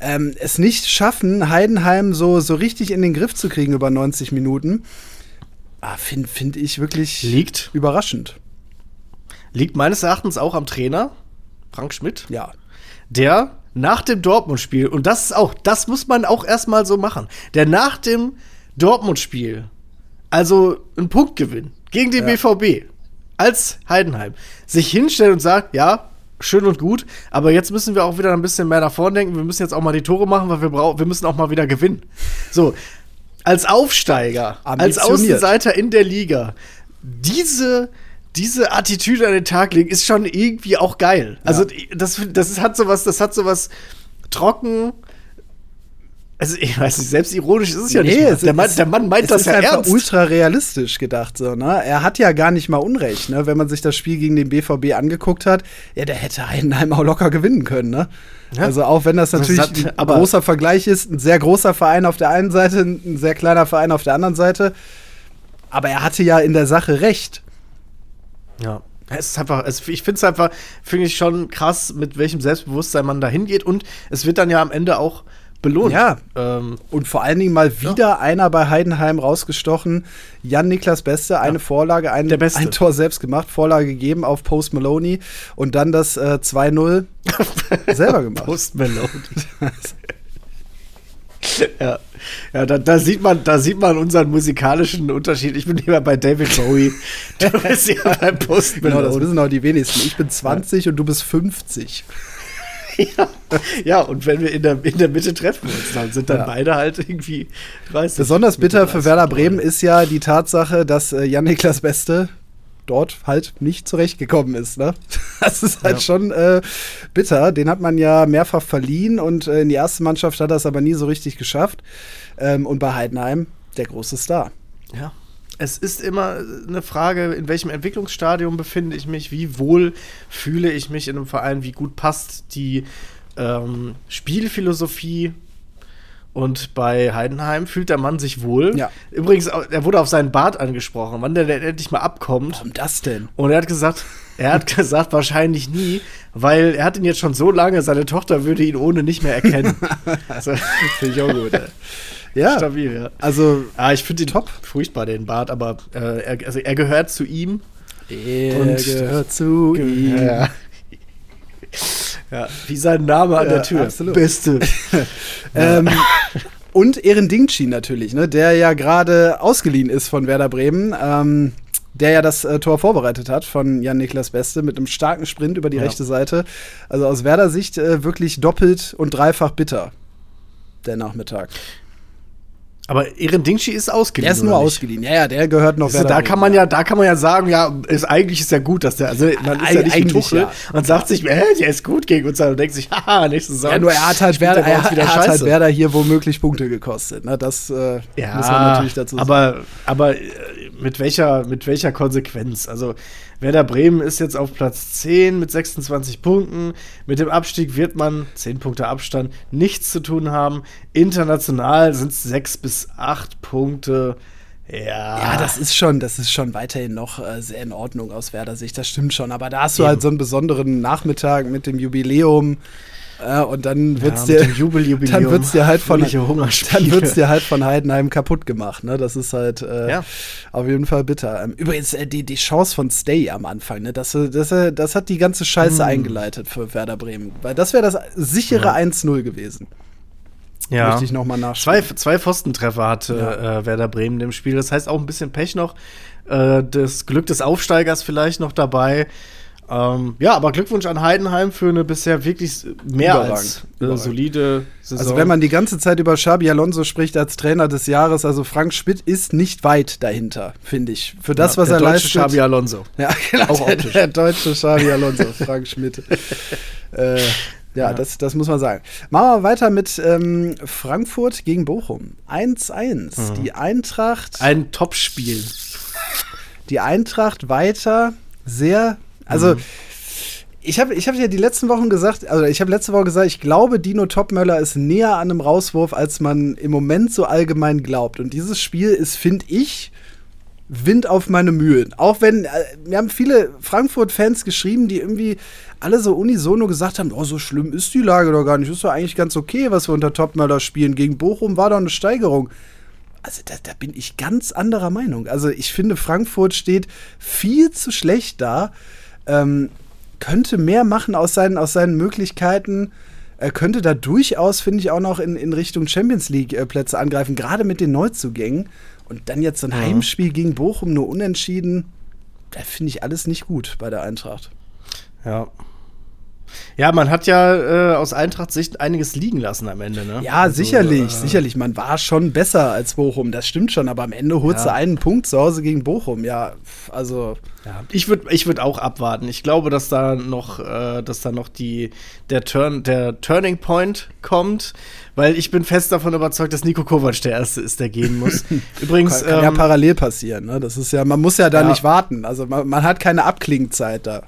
ähm, es nicht schaffen, Heidenheim so, so richtig in den Griff zu kriegen über 90 Minuten, ah, finde find ich wirklich Liegt, überraschend. liegt meines Erachtens auch am Trainer, Frank Schmidt. Ja. der nach dem Dortmund-Spiel, und das ist auch, das muss man auch erstmal so machen, der nach dem Dortmund-Spiel, also einen Punktgewinn gegen den Ja. BVB als Heidenheim, sich hinstellt und sagt, ja, schön und gut, aber jetzt müssen wir auch wieder ein bisschen mehr nach vorne denken, wir müssen jetzt auch mal die Tore machen, weil wir brauchen, wir müssen auch mal wieder gewinnen. So, als Aufsteiger, als. Außenseiter in der Liga, diese diese Attitüde an den Tag legen ist schon irgendwie auch geil. Also das, das ist, hat sowas, das hat sowas trocken. Also ich weiß nicht, selbstironisch ist es ja nicht. Nee, mal. es der, Mann, der Mann meint es das ist ja einfach ernst. ultra realistisch gedacht so, ne? Er hat ja gar nicht mal Unrecht, ne? Wenn man sich das Spiel gegen den BVB angeguckt hat, ja, der hätte Heidenheim [laughs] auch locker gewinnen können, ne? Ja. Also auch wenn das Das natürlich hat- ein großer Vergleich ist, ein sehr großer Verein auf der einen Seite, ein sehr kleiner Verein auf der anderen Seite, aber er hatte ja in der Sache recht. Ja. Es ist einfach, es, ich finde es einfach, finde ich schon krass, mit welchem Selbstbewusstsein man da hingeht und es wird dann ja am Ende auch belohnt. Ja. Ähm, Und vor allen Dingen mal wieder einer bei Heidenheim rausgestochen. Jan-Niklas Beste, eine Vorlage, ein, ein Tor selbst gemacht, Vorlage gegeben auf Post Maloney und dann das äh, 2-0 [laughs] selber gemacht. Post Malone. [laughs] ja, ja da, da, sieht man, da sieht man unseren musikalischen Unterschied. Ich bin lieber bei David Bowie. Du bist ja bei Post Genau, das Malone. wissen auch die wenigsten. Ich bin 20 und du bist 50. ja. ja, und wenn wir in der, in der Mitte treffen uns, dann sind dann Ja. beide halt irgendwie 30. Besonders bitter für 30. Werder Bremen ist ja die Tatsache, dass äh, Jan-Niklas Beste dort halt nicht zurechtgekommen ist. Ne? [laughs] Das ist halt Ja. schon äh, bitter. Den hat man ja mehrfach verliehen und äh, in die erste Mannschaft hat er es aber nie so richtig geschafft. Ähm, und bei Heidenheim der große Star. Ja. Es ist immer eine Frage, in welchem Entwicklungsstadium befinde ich mich, wie wohl fühle ich mich in einem Verein, wie gut passt die ähm, Spielphilosophie. Und bei Heidenheim fühlt der Mann sich wohl. Ja. Übrigens, er wurde auf seinen Bart angesprochen, wann der, der endlich mal abkommt. Warum das denn? Und er hat gesagt, er hat gesagt, wahrscheinlich nie, weil er hat ihn jetzt schon so lange, seine Tochter würde ihn ohne nicht mehr erkennen. [laughs] also, [laughs] Finde ich auch gut. Ja, stabil, ja. also Ah, ich finde ihn Top. furchtbar, den Bart, aber äh, er, also er gehört zu ihm. Er Und- gehört zu ihm. Ja. ja, wie sein Name an Ja, der Tür. absolut. Beste. [laughs] Ähm, und Ehren Dingchi natürlich, ne, der ja gerade ausgeliehen ist von Werder Bremen, ähm, der ja das äh, Tor vorbereitet hat von Jan-Niklas Beste mit einem starken Sprint über die Ja. rechte Seite. Also aus Werder Sicht äh, wirklich doppelt und dreifach bitter. Der Nachmittag. Aber Ehren Dingshi ist ausgeliehen. Der ist nur ausgeliehen. Ja, ja, der gehört noch Also da kann man ja, da kann man ja sagen, ja, ist, eigentlich ist ja gut, dass der, also man ist ja nicht eigentlich Tuchel ja. und sagt sich, äh, der ist gut gegen uns und denkt sich, haha, nächste Saison. Ja, nur er hat halt Werder, er, er hat halt. Werder hier womöglich Punkte gekostet. Ne? Das äh, Ja, muss man natürlich dazu sagen. aber, aber äh, mit welcher, mit welcher Konsequenz? Also, Werder Bremen ist jetzt auf Platz 10 mit 26 Punkten. Mit dem Abstieg wird man, 10 Punkte Abstand, nichts zu tun haben. International sind es 6 bis 8 Punkte. Ja, Ja, das ist schon, das ist schon weiterhin noch äh, sehr in Ordnung aus Werder Sicht, das stimmt schon. Aber da hast du Eben. halt so einen besonderen Nachmittag mit dem Jubiläum äh, und dann wird's mit dir, dann wird's dir halt von, dann wird's dir halt von Heidenheim kaputt gemacht. Ne? Das ist halt äh, Ja. auf jeden Fall bitter. Ähm, übrigens äh, die, die Chance von Stay am Anfang, ne? das, äh, das, äh, das hat die ganze Scheiße Hm. eingeleitet für Werder Bremen, weil das wäre das sichere 1-0 gewesen. ja. Möchte ich noch mal nachschauen. Zwei, zwei Pfostentreffer hatte äh, Werder Bremen im Spiel. Das heißt auch ein bisschen Pech noch. Äh, das Glück des Aufsteigers vielleicht noch dabei. Ähm, ja, aber Glückwunsch an Heidenheim für eine bisher wirklich mehr Überragend. als äh, Überragend. solide Saison. Also wenn man die ganze Zeit über Xabi Alonso spricht als Trainer des Jahres, also Frank Schmidt ist nicht weit dahinter, finde ich. Für das, ja, was der er deutsche leistet. Xabi Alonso. ja, [laughs] genau, Auch der, optisch. der deutsche Xabi Alonso, Frank Schmidt. [laughs] äh, ja, Das, das muss man sagen. Machen wir weiter mit ähm, Frankfurt gegen Bochum. 1-1. Die Eintracht. Mhm. Ein Topspiel. die Eintracht weiter sehr, also ich habe ich hab ja die letzten Wochen gesagt, also ich habe letzte Woche gesagt, ich glaube, Dino Topmöller ist näher an einem Rauswurf, als man im Moment so allgemein glaubt. Und dieses Spiel ist, finde ich, Wind auf meine Mühlen. Auch wenn, äh, mir haben viele Frankfurt-Fans geschrieben, die irgendwie alle so unisono gesagt haben, oh, so schlimm ist die Lage doch gar nicht. Ist doch eigentlich ganz okay, was wir unter Topmöller spielen. Gegen Bochum war doch eine Steigerung. Also da, da bin ich ganz anderer Meinung. Also ich finde, Frankfurt steht viel zu schlecht da. Ähm, könnte mehr machen aus seinen, aus seinen Möglichkeiten. Er könnte da durchaus, finde ich, auch noch in, in Richtung Champions League-Plätze angreifen, gerade mit den Neuzugängen. Und dann jetzt so ein Heimspiel gegen Bochum nur unentschieden. Da finde ich alles nicht gut bei der Eintracht. Ja. Ja, man hat ja äh, aus Eintracht-Sicht einiges liegen lassen am Ende, ne? Ja, Also, sicherlich, äh, sicherlich. Man war schon besser als Bochum, das stimmt schon, aber am Ende holst Ja. du einen Punkt zu Hause gegen Bochum. Ja, also. Ja, ich würde ich würd auch abwarten. Ich glaube, dass da noch, äh, dass da noch die, der, Turn, der Turning Point kommt, weil ich bin fest davon überzeugt, dass Nico Kovac der Erste ist, der gehen muss. [laughs] Übrigens, Kann, kann ja ähm, parallel passieren. Ne? Das ist ja, man muss ja da Ja. nicht warten. Also man, man hat keine Abklingzeit da.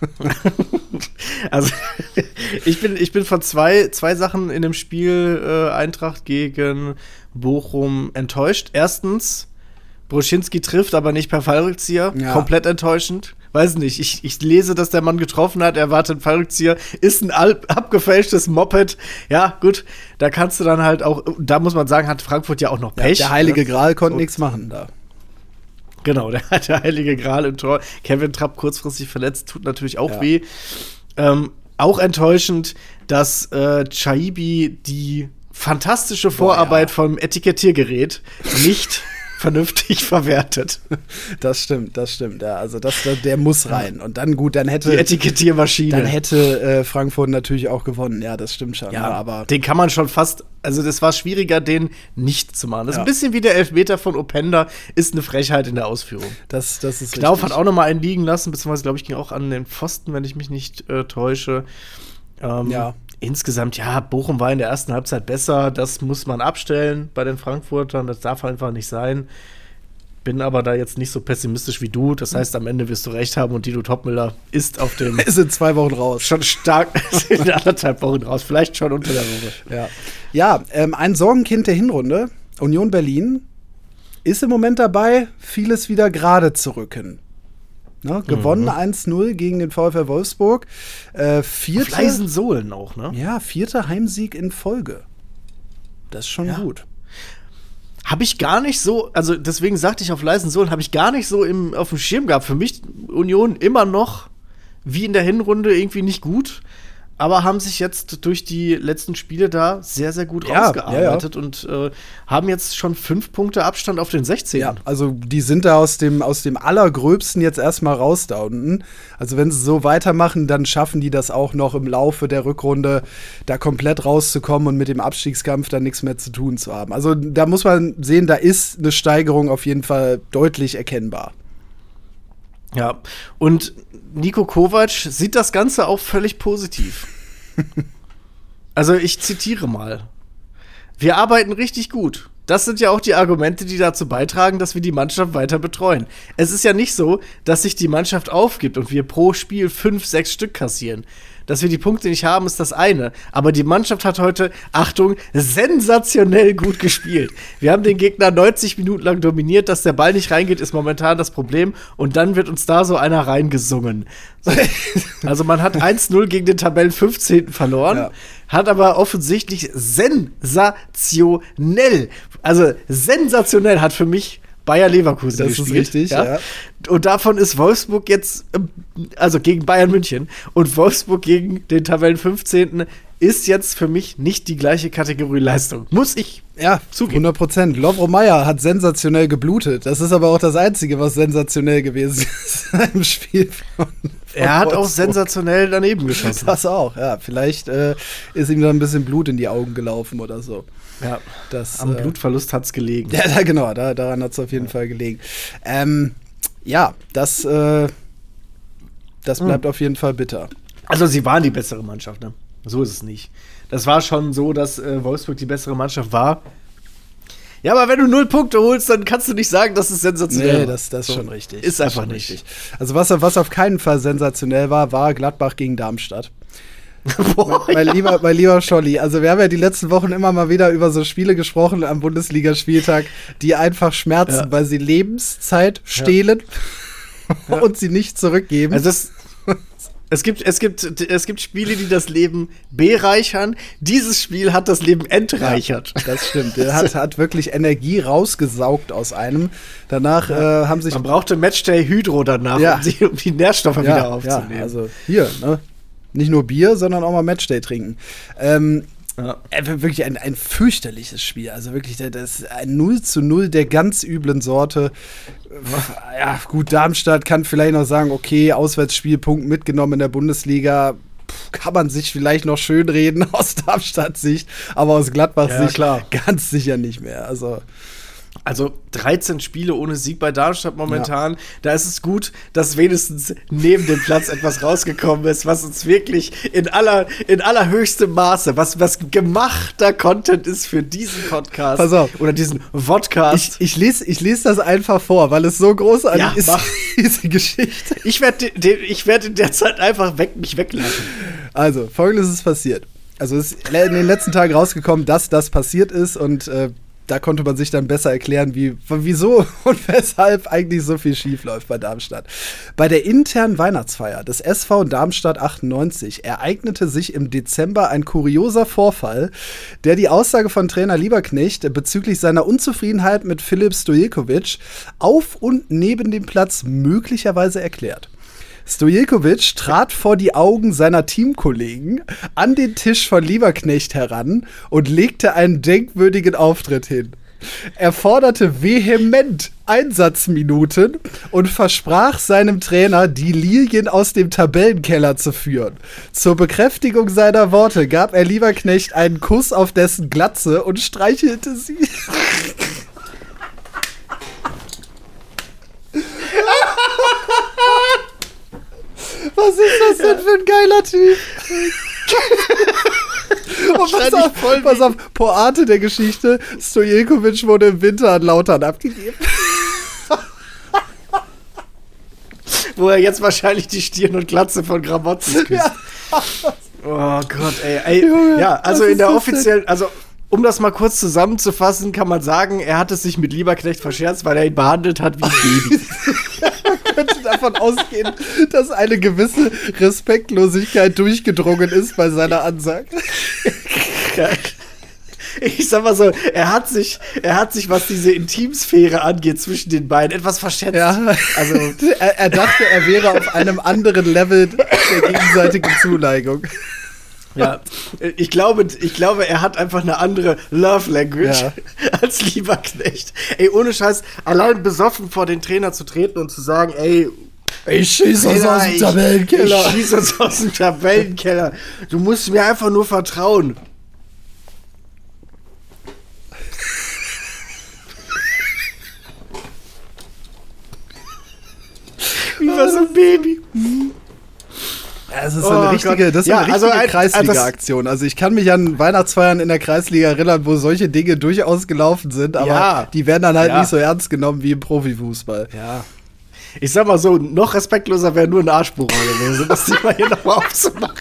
[laughs] also [laughs] ich bin, ich bin von zwei, zwei Sachen in dem Spiel äh, Eintracht gegen Bochum enttäuscht. Erstens, Broschinski trifft, aber nicht per Fallrückzieher. Ja. Komplett enttäuschend. Weiß nicht, ich, ich lese, dass der Mann getroffen hat, er wartet einen Fallrückzieher, ist ein abgefälschtes Moped. Ja, gut, da kannst du dann halt auch, da muss man sagen, hat Frankfurt ja auch noch Ja, Pech. der Heilige ne? Gral konnte nichts machen da. Genau, der, der heilige Gral im Tor. Kevin Trapp kurzfristig verletzt, tut natürlich auch Ja. weh. Ähm, auch enttäuschend, dass äh, Chaibi die fantastische Vorarbeit ja. vom Etikettiergerät nicht vernünftig [laughs] verwertet. Das stimmt, das stimmt. Ja, also das, das, der muss rein. Und dann gut, dann Die hätte, Etikettiermaschine. dann hätte äh, Frankfurt natürlich auch gewonnen. Ja, das stimmt schon. ja, ne, aber den kann man schon fast, also das war schwieriger, den nicht zu machen. Das ist Ja. ein bisschen wie der Elfmeter von Openda, ist eine Frechheit in der Ausführung. das, das ist Knauf hat auch noch mal einen liegen lassen, beziehungsweise, glaube ich, ging auch an den Pfosten, wenn ich mich nicht äh, täusche. Ähm, Ja. Insgesamt, ja, Bochum war in der ersten Halbzeit besser. Das muss man abstellen bei den Frankfurtern. Das darf einfach nicht sein. Bin aber da jetzt nicht so pessimistisch wie du. Das heißt, am Ende wirst du recht haben und Dino Topmüller ist auf dem [laughs] ist in zwei Wochen raus. schon stark [laughs] in anderthalb Wochen raus. Vielleicht schon unter der Woche. Ja, ja ähm, ein Sorgenkind der Hinrunde, Union Berlin, ist im Moment dabei, vieles wieder gerade zu rücken. Ne, gewonnen Mhm. 1-0 gegen den VfL Wolfsburg. Äh, vierte, Auf leisen Sohlen auch, ne? ja, vierter Heimsieg in Folge. Das ist schon Ja. gut. habe ich gar nicht so, also deswegen sagte ich auf leisen Sohlen, habe ich gar nicht so im, auf dem Schirm gehabt. Für mich Union immer noch wie in der Hinrunde irgendwie nicht gut, aber haben sich jetzt durch die letzten Spiele da sehr, sehr gut Ja, rausgearbeitet und äh, haben jetzt schon fünf Punkte Abstand auf den 16. Ja, also die sind da aus dem, aus dem Allergröbsten jetzt erstmal raus da unten. Also wenn sie so weitermachen, dann schaffen die das auch noch im Laufe der Rückrunde da komplett rauszukommen und mit dem Abstiegskampf dann nichts mehr zu tun zu haben. Also da muss man sehen, da ist eine Steigerung auf jeden Fall deutlich erkennbar. Ja, und Nico Kovac sieht das Ganze auch völlig positiv. [laughs] also ich zitiere mal. Wir arbeiten richtig gut. Das sind ja auch die Argumente, die dazu beitragen, dass wir die Mannschaft weiter betreuen. Es ist ja nicht so, dass sich die Mannschaft aufgibt und wir pro Spiel fünf, sechs Stück kassieren. Dass wir die Punkte nicht haben, ist das eine. Aber die Mannschaft hat heute, Achtung, sensationell gut gespielt. Wir haben den Gegner 90 Minuten lang dominiert. Dass der Ball nicht reingeht, ist momentan das Problem. Und dann wird uns da so einer reingesungen. [laughs] Also man hat 1-0 gegen den Tabellen 15. verloren, Ja. hat aber offensichtlich sensationell, also sensationell hat für mich Bayer Leverkusen Das ist gespielt. richtig, ja. Und davon ist Wolfsburg jetzt, also gegen Bayern München und Wolfsburg gegen den Tabellen 15. ist jetzt für mich nicht die gleiche Kategorie Leistung. Muss ich Ja, Zugeben. 100 Prozent. Lovro Meyer hat sensationell geblutet. Das ist aber auch das Einzige, was sensationell gewesen ist [laughs] im Spiel. Von, von Er hat auch Wolfsburg. sensationell daneben geschossen. Das auch, ja. Vielleicht äh, ist ihm da ein bisschen Blut in die Augen gelaufen oder so. Ja. Das, Am äh, Blutverlust hat's gelegen. Ja, da, genau, da, daran hat es auf jeden Fall gelegen. Ähm, ja, das, äh, das bleibt auf jeden Fall bitter. Also sie waren die bessere Mannschaft, ne? So ist es nicht. Das war schon so, dass äh, Wolfsburg die bessere Mannschaft war. Ja, aber wenn du null Punkte holst, dann kannst du nicht sagen, dass es sensationell Nee, war. das, das ist schon richtig. Ist einfach nicht. Also was, was auf keinen Fall sensationell war, war Gladbach gegen Darmstadt. [laughs] Boah, Mein lieber, mein lieber Scholli, also wir haben ja die letzten Wochen immer mal wieder über so Spiele gesprochen am Bundesligaspieltag, die einfach schmerzen, Ja. weil sie Lebenszeit stehlen [laughs] und sie nicht zurückgeben. Also es, es, gibt, es, gibt, es gibt Spiele, die das Leben bereichern. Dieses Spiel hat das Leben entreichert. das stimmt. Der hat, hat wirklich Energie rausgesaugt aus einem. Danach äh, haben sich Man brauchte Matchday Hydro danach, Ja. um, sie, um die Nährstoffe wieder ja, aufzunehmen. ja, also hier, ne? Nicht nur Bier, sondern auch mal Matchday trinken. Ähm, Ja. äh, wirklich ein, ein fürchterliches Spiel. Also wirklich, das ist ein 0 zu 0 der ganz üblen Sorte. Ja, gut, Darmstadt kann vielleicht noch sagen, okay, Auswärtsspielpunkt mitgenommen in der Bundesliga. Kann man sich vielleicht noch schön reden [laughs] aus Darmstadt-Sicht, aber aus Ja, Gladbach-Sicht klar. ganz sicher nicht mehr. Also, Also 13 Spiele ohne Sieg bei Darmstadt momentan. Da ist es gut, dass wenigstens neben dem Platz [laughs] etwas rausgekommen ist, was uns wirklich in aller in allerhöchstem Maße, was was gemachter Content ist für diesen Podcast Pass auf. oder diesen ich, Vodcast. ich, lese, ich lese das einfach vor, weil es so großartig Ja, ist, mach. [laughs] diese Geschichte. Ich werde ich werde in der Zeit einfach weg mich weglassen. Also, folgendes ist passiert. Also, es ist in den letzten Tagen rausgekommen, dass das passiert ist und äh, da konnte man sich dann besser erklären, wie, wieso [laughs] und weshalb eigentlich so viel schief läuft bei Darmstadt. Bei der internen Weihnachtsfeier des SV Darmstadt 98 ereignete sich im Dezember ein kurioser Vorfall, der die Aussage von Trainer Lieberknecht bezüglich seiner Unzufriedenheit mit Philipp Stojkovic auf und neben dem Platz möglicherweise erklärt. Stojkovic trat vor die Augen seiner Teamkollegen an den Tisch von Lieberknecht heran und legte einen denkwürdigen Auftritt hin. Er forderte vehement Einsatzminuten und versprach seinem Trainer, die Lilien aus dem Tabellenkeller zu führen. Zur Bekräftigung seiner Worte gab er Lieberknecht einen Kuss auf dessen Glatze und streichelte sie. [laughs] Was ist das denn für ein geiler Typ? [laughs] Und pass Wahrscheinlich auf, voll pass auf, Poate der Geschichte, Stojelkovic wurde im Winter an Lautern abgegeben. Wo er jetzt wahrscheinlich die Stirn und Glatze von Gramotzes küsst. Oh Gott, ey. ey. Junge, ja, also in der offiziellen, also um das mal kurz zusammenzufassen, kann man sagen, er hat es sich mit Lieberknecht verscherzt, weil er ihn behandelt hat wie ein Baby. [laughs] könnte davon ausgehen, dass eine gewisse Respektlosigkeit durchgedrungen ist bei seiner Ansage. ich sag mal so, er hat sich, er hat sich, was diese Intimsphäre angeht, zwischen den beiden etwas verschätzt. Ja, also er, er dachte, er wäre auf einem anderen Level der gegenseitigen Zuneigung. Ja, [laughs] ich glaube, ich glaube, er hat einfach eine andere Love Language Ja. [laughs] als Lieberknecht. Ey, ohne Scheiß, allein besoffen vor den Trainer zu treten und zu sagen, ey, Ich schieße uns aus dem ich- Tabellenkeller. [laughs] Ich schieß uns aus dem Tabellenkeller. Du musst mir einfach nur vertrauen. Wie war so ein Baby. Es ist Oh eine richtige, Gott. das ist Ja, eine also richtige ein- Kreisliga-Aktion. Also ich kann mich an Weihnachtsfeiern in der Kreisliga erinnern, wo solche Dinge durchaus gelaufen sind, aber Ja. die werden dann halt Ja. nicht so ernst genommen wie im Profifußball. Ja. Ich sag mal so, noch respektloser wäre nur ein Arschbohrer gewesen, das Thema hier nochmal [laughs] aufzumachen.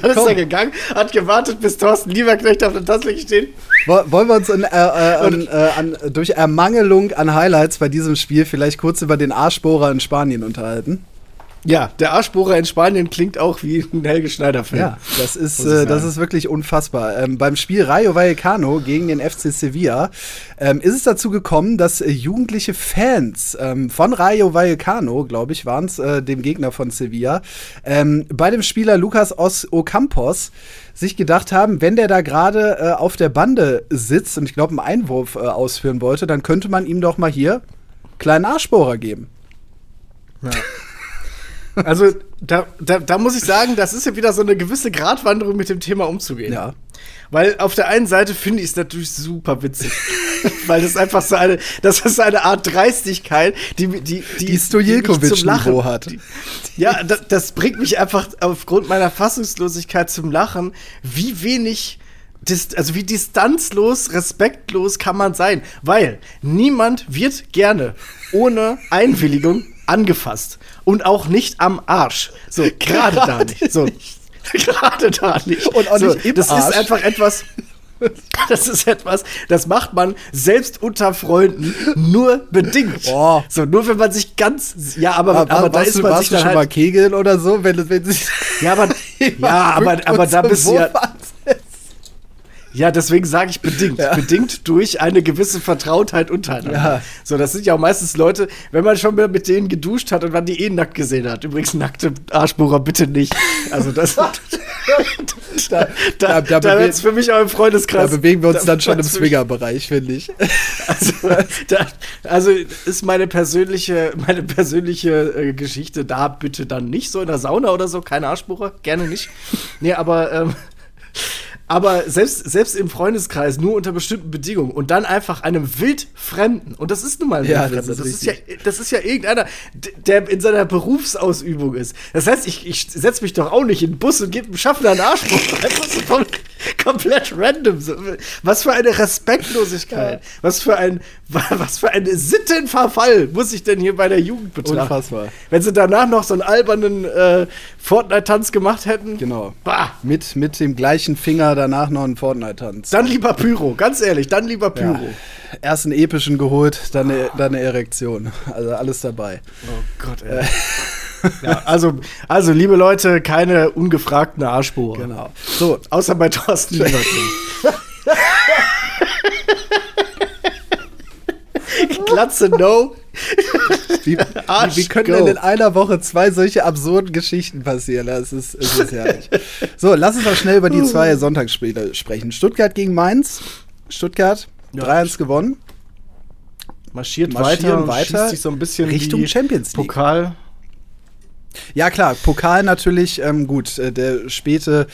Dann ist Komm. er gegangen, hat gewartet, bis Thorsten Lieberknecht auf der Tasse steht. Wo- Wollen wir uns in, äh, äh, an, äh, an, durch Ermangelung an Highlights bei diesem Spiel vielleicht kurz über den Arschbohrer in Spanien unterhalten? Ja, der Arschbohrer in Spanien klingt auch wie ein Helge Schneider-Film. Ja, das ist, äh, das ist wirklich unfassbar. Ähm, beim Spiel Rayo Vallecano gegen den FC Sevilla ähm, ist es dazu gekommen, dass äh, jugendliche Fans ähm, von Rayo Vallecano, glaube ich, waren es, äh, dem Gegner von Sevilla, ähm, bei dem Spieler Lucas Os Ocampos sich gedacht haben, wenn der da gerade äh, auf der Bande sitzt und ich glaube einen Einwurf äh, ausführen wollte, dann könnte man ihm doch mal hier kleinen Arschbohrer geben. Also, da, da, da muss ich sagen, das ist ja wieder so eine gewisse Gratwanderung mit dem Thema umzugehen. Ja. Weil auf der einen Seite finde ich es natürlich super witzig. [laughs] Weil das einfach so eine, das ist eine Art Dreistigkeit, die, die, die, Die Stojilkovic-Niveau hat. Die, ja, das, das bringt mich einfach aufgrund meiner Fassungslosigkeit zum Lachen, wie wenig. Also wie distanzlos, respektlos kann man sein, weil niemand wird gerne ohne Einwilligung angefasst und auch nicht am Arsch. So [laughs] gerade da nicht. So [laughs] gerade da nicht. Und auch so, nicht im Das Arsch. ist einfach etwas. [laughs] Das ist etwas, das macht man selbst unter Freunden nur bedingt. Oh. So, nur wenn man sich ganz. Ja, aber, Aber, aber da ist du, man warst sich du dann schon mal halt. kegeln oder so, wenn, wenn sie Ja, aber, ja, aber, aber da bist du ja. Ja, deswegen sage ich bedingt. Bedingt durch eine gewisse Vertrautheit untereinander. Ja. So, das sind ja auch meistens Leute, wenn man schon mal mit denen geduscht hat und man die eh nackt gesehen hat. Übrigens, nackte Arschbohrer bitte nicht. Also, das. [laughs] da Da- da, da da, bewe- wird's für mich auch im Da Freundeskreis. bewegen wir uns dann schon im Swingerbereich, finde ich. Also, da, also ist meine persönliche, meine persönliche äh, Geschichte da bitte dann nicht so in der Sauna oder so, keine Arschbohrer, gerne nicht. Nee, aber, ähm, aber selbst, selbst im Freundeskreis nur unter bestimmten Bedingungen und dann einfach einem Wildfremden, und das ist nun mal ein Ja, Wildfremder, das das, ist ja, das ist ja irgendeiner, der in seiner Berufsausübung ist. Das heißt, ich, ich setze mich doch auch nicht in den Bus und gebe dem Schaffner einen Arschbohrer. [laughs] Komplett random. Was für eine Respektlosigkeit. Was für ein, was für ein Sittenverfall muss ich denn hier bei der Jugend betrachten? Unfassbar. Wenn sie danach noch so einen albernen äh, Fortnite-Tanz gemacht hätten. Genau. Bah, Mit, mit dem gleichen Finger danach noch einen Fortnite-Tanz. dann lieber Pyro, ganz ehrlich, dann lieber Pyro. Ja. Erst einen epischen geholt, dann eine, dann eine Erektion. Also alles dabei. Oh Gott, ey. Ja, also, also, liebe Leute, keine ungefragten Arschbohrer. Genau. So, Außer bei Thorsten Lieberknecht. Glatze No. wie, wie, wie können denn in einer Woche zwei solche absurden Geschichten passieren? Das ist, es ist herrlich. So, lass uns mal schnell über die zwei Sonntagsspiele sprechen. Stuttgart gegen Mainz. Stuttgart, Ja. 3-1 gewonnen. Marschiert Marschieren weiter, weiter schießt sich so ein bisschen Richtung Champions League. Pokal. Ja, klar, Pokal natürlich, ähm, gut, äh, der späte,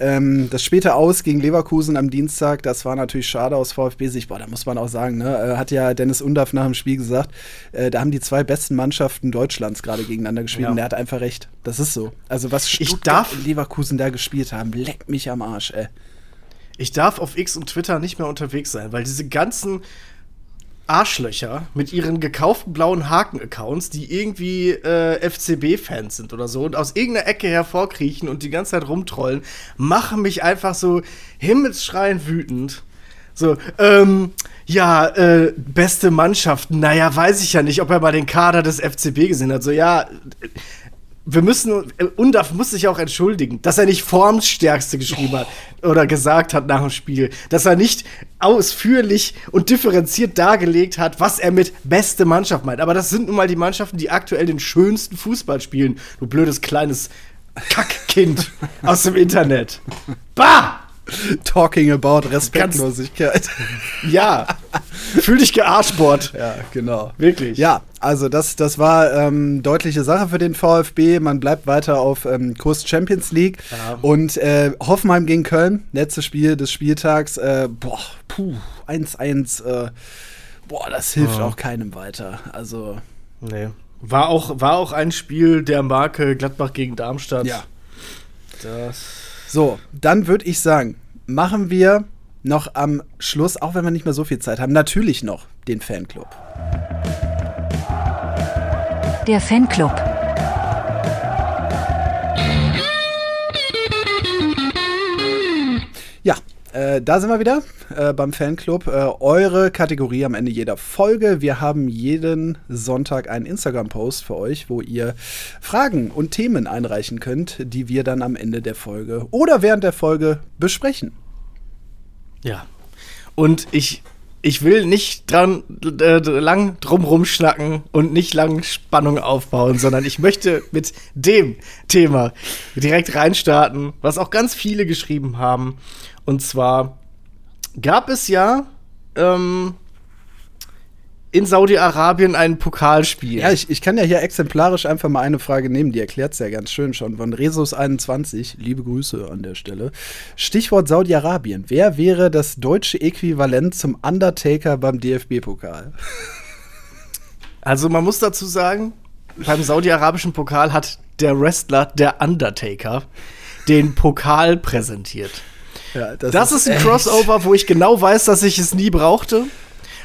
ähm, das späte Aus gegen Leverkusen am Dienstag, das war natürlich schade aus VfB-Sicht. Boah, da muss man auch sagen, ne, äh, hat ja Dennis Undaff nach dem Spiel gesagt, äh, da haben die zwei besten Mannschaften Deutschlands gerade gegeneinander gespielt Ja. und der hat einfach recht. Das ist so. Also, was Stuttgart darf- und Leverkusen da gespielt haben, leckt mich am Arsch, ey. Ich darf auf X und Twitter nicht mehr unterwegs sein, weil diese ganzen Arschlöcher mit ihren gekauften blauen Haken-Accounts, die irgendwie äh, FCB-Fans sind oder so und aus irgendeiner Ecke hervorkriechen und die ganze Zeit rumtrollen, machen mich einfach so himmelsschreiend wütend. So, ähm, ja, äh, beste Mannschaften, naja, weiß ich ja nicht, ob er mal den Kader des FCB gesehen hat. So, ja, wir müssen, äh, Undaf muss sich auch entschuldigen, dass er nicht Formstärkste geschrieben hat oder gesagt hat nach dem Spiel, dass er nicht ausführlich und differenziert dargelegt hat, was er mit beste Mannschaft meint. Aber das sind nun mal die Mannschaften, die aktuell den schönsten Fußball spielen. Du blödes kleines Kackkind [laughs] aus dem Internet. Bah! [laughs] Talking about Respektlosigkeit. Ja, fühl dich gearschbord. [laughs] Ja, genau. Wirklich. Ja, also das, das war ähm, deutliche Sache für den VfB. Man bleibt weiter auf ähm, Kurs Champions League. Ja. Und äh, Hoffenheim gegen Köln, letztes Spiel des Spieltags. Äh, boah, puh, 1-1. Äh, boah, das hilft Ja. auch keinem weiter. Also, Nee. War auch, war auch ein Spiel der Marke Gladbach gegen Darmstadt. ja. Das. So, dann würde ich sagen, machen wir noch am Schluss, auch wenn wir nicht mehr so viel Zeit haben, natürlich noch den Fanclub. Der Fanclub. Äh, da sind wir wieder äh, beim Fanclub. Äh, eure Kategorie am Ende jeder Folge. Wir haben jeden Sonntag einen Instagram-Post für euch, wo ihr Fragen und Themen einreichen könnt, die wir dann am Ende der Folge oder während der Folge besprechen. Ja. Und ich, ich will nicht dran äh, lang drumrum schnacken und nicht lang Spannung aufbauen, sondern ich möchte mit dem Thema direkt reinstarten, was auch ganz viele geschrieben haben. Und zwar gab es ja ähm, in Saudi-Arabien ein Pokalspiel. Ja, ich, ich kann ja hier exemplarisch einfach mal eine Frage nehmen, die erklärt es ja ganz schön schon. Von Resus21, liebe Grüße an der Stelle. Stichwort Saudi-Arabien. Wer wäre das deutsche Äquivalent zum Undertaker beim DFB-Pokal? Also man muss dazu sagen, beim saudi-arabischen Pokal hat der Wrestler, der Undertaker, den Pokal präsentiert. Ja, Das, ist ein echt- Crossover, wo ich genau weiß, dass ich es nie brauchte.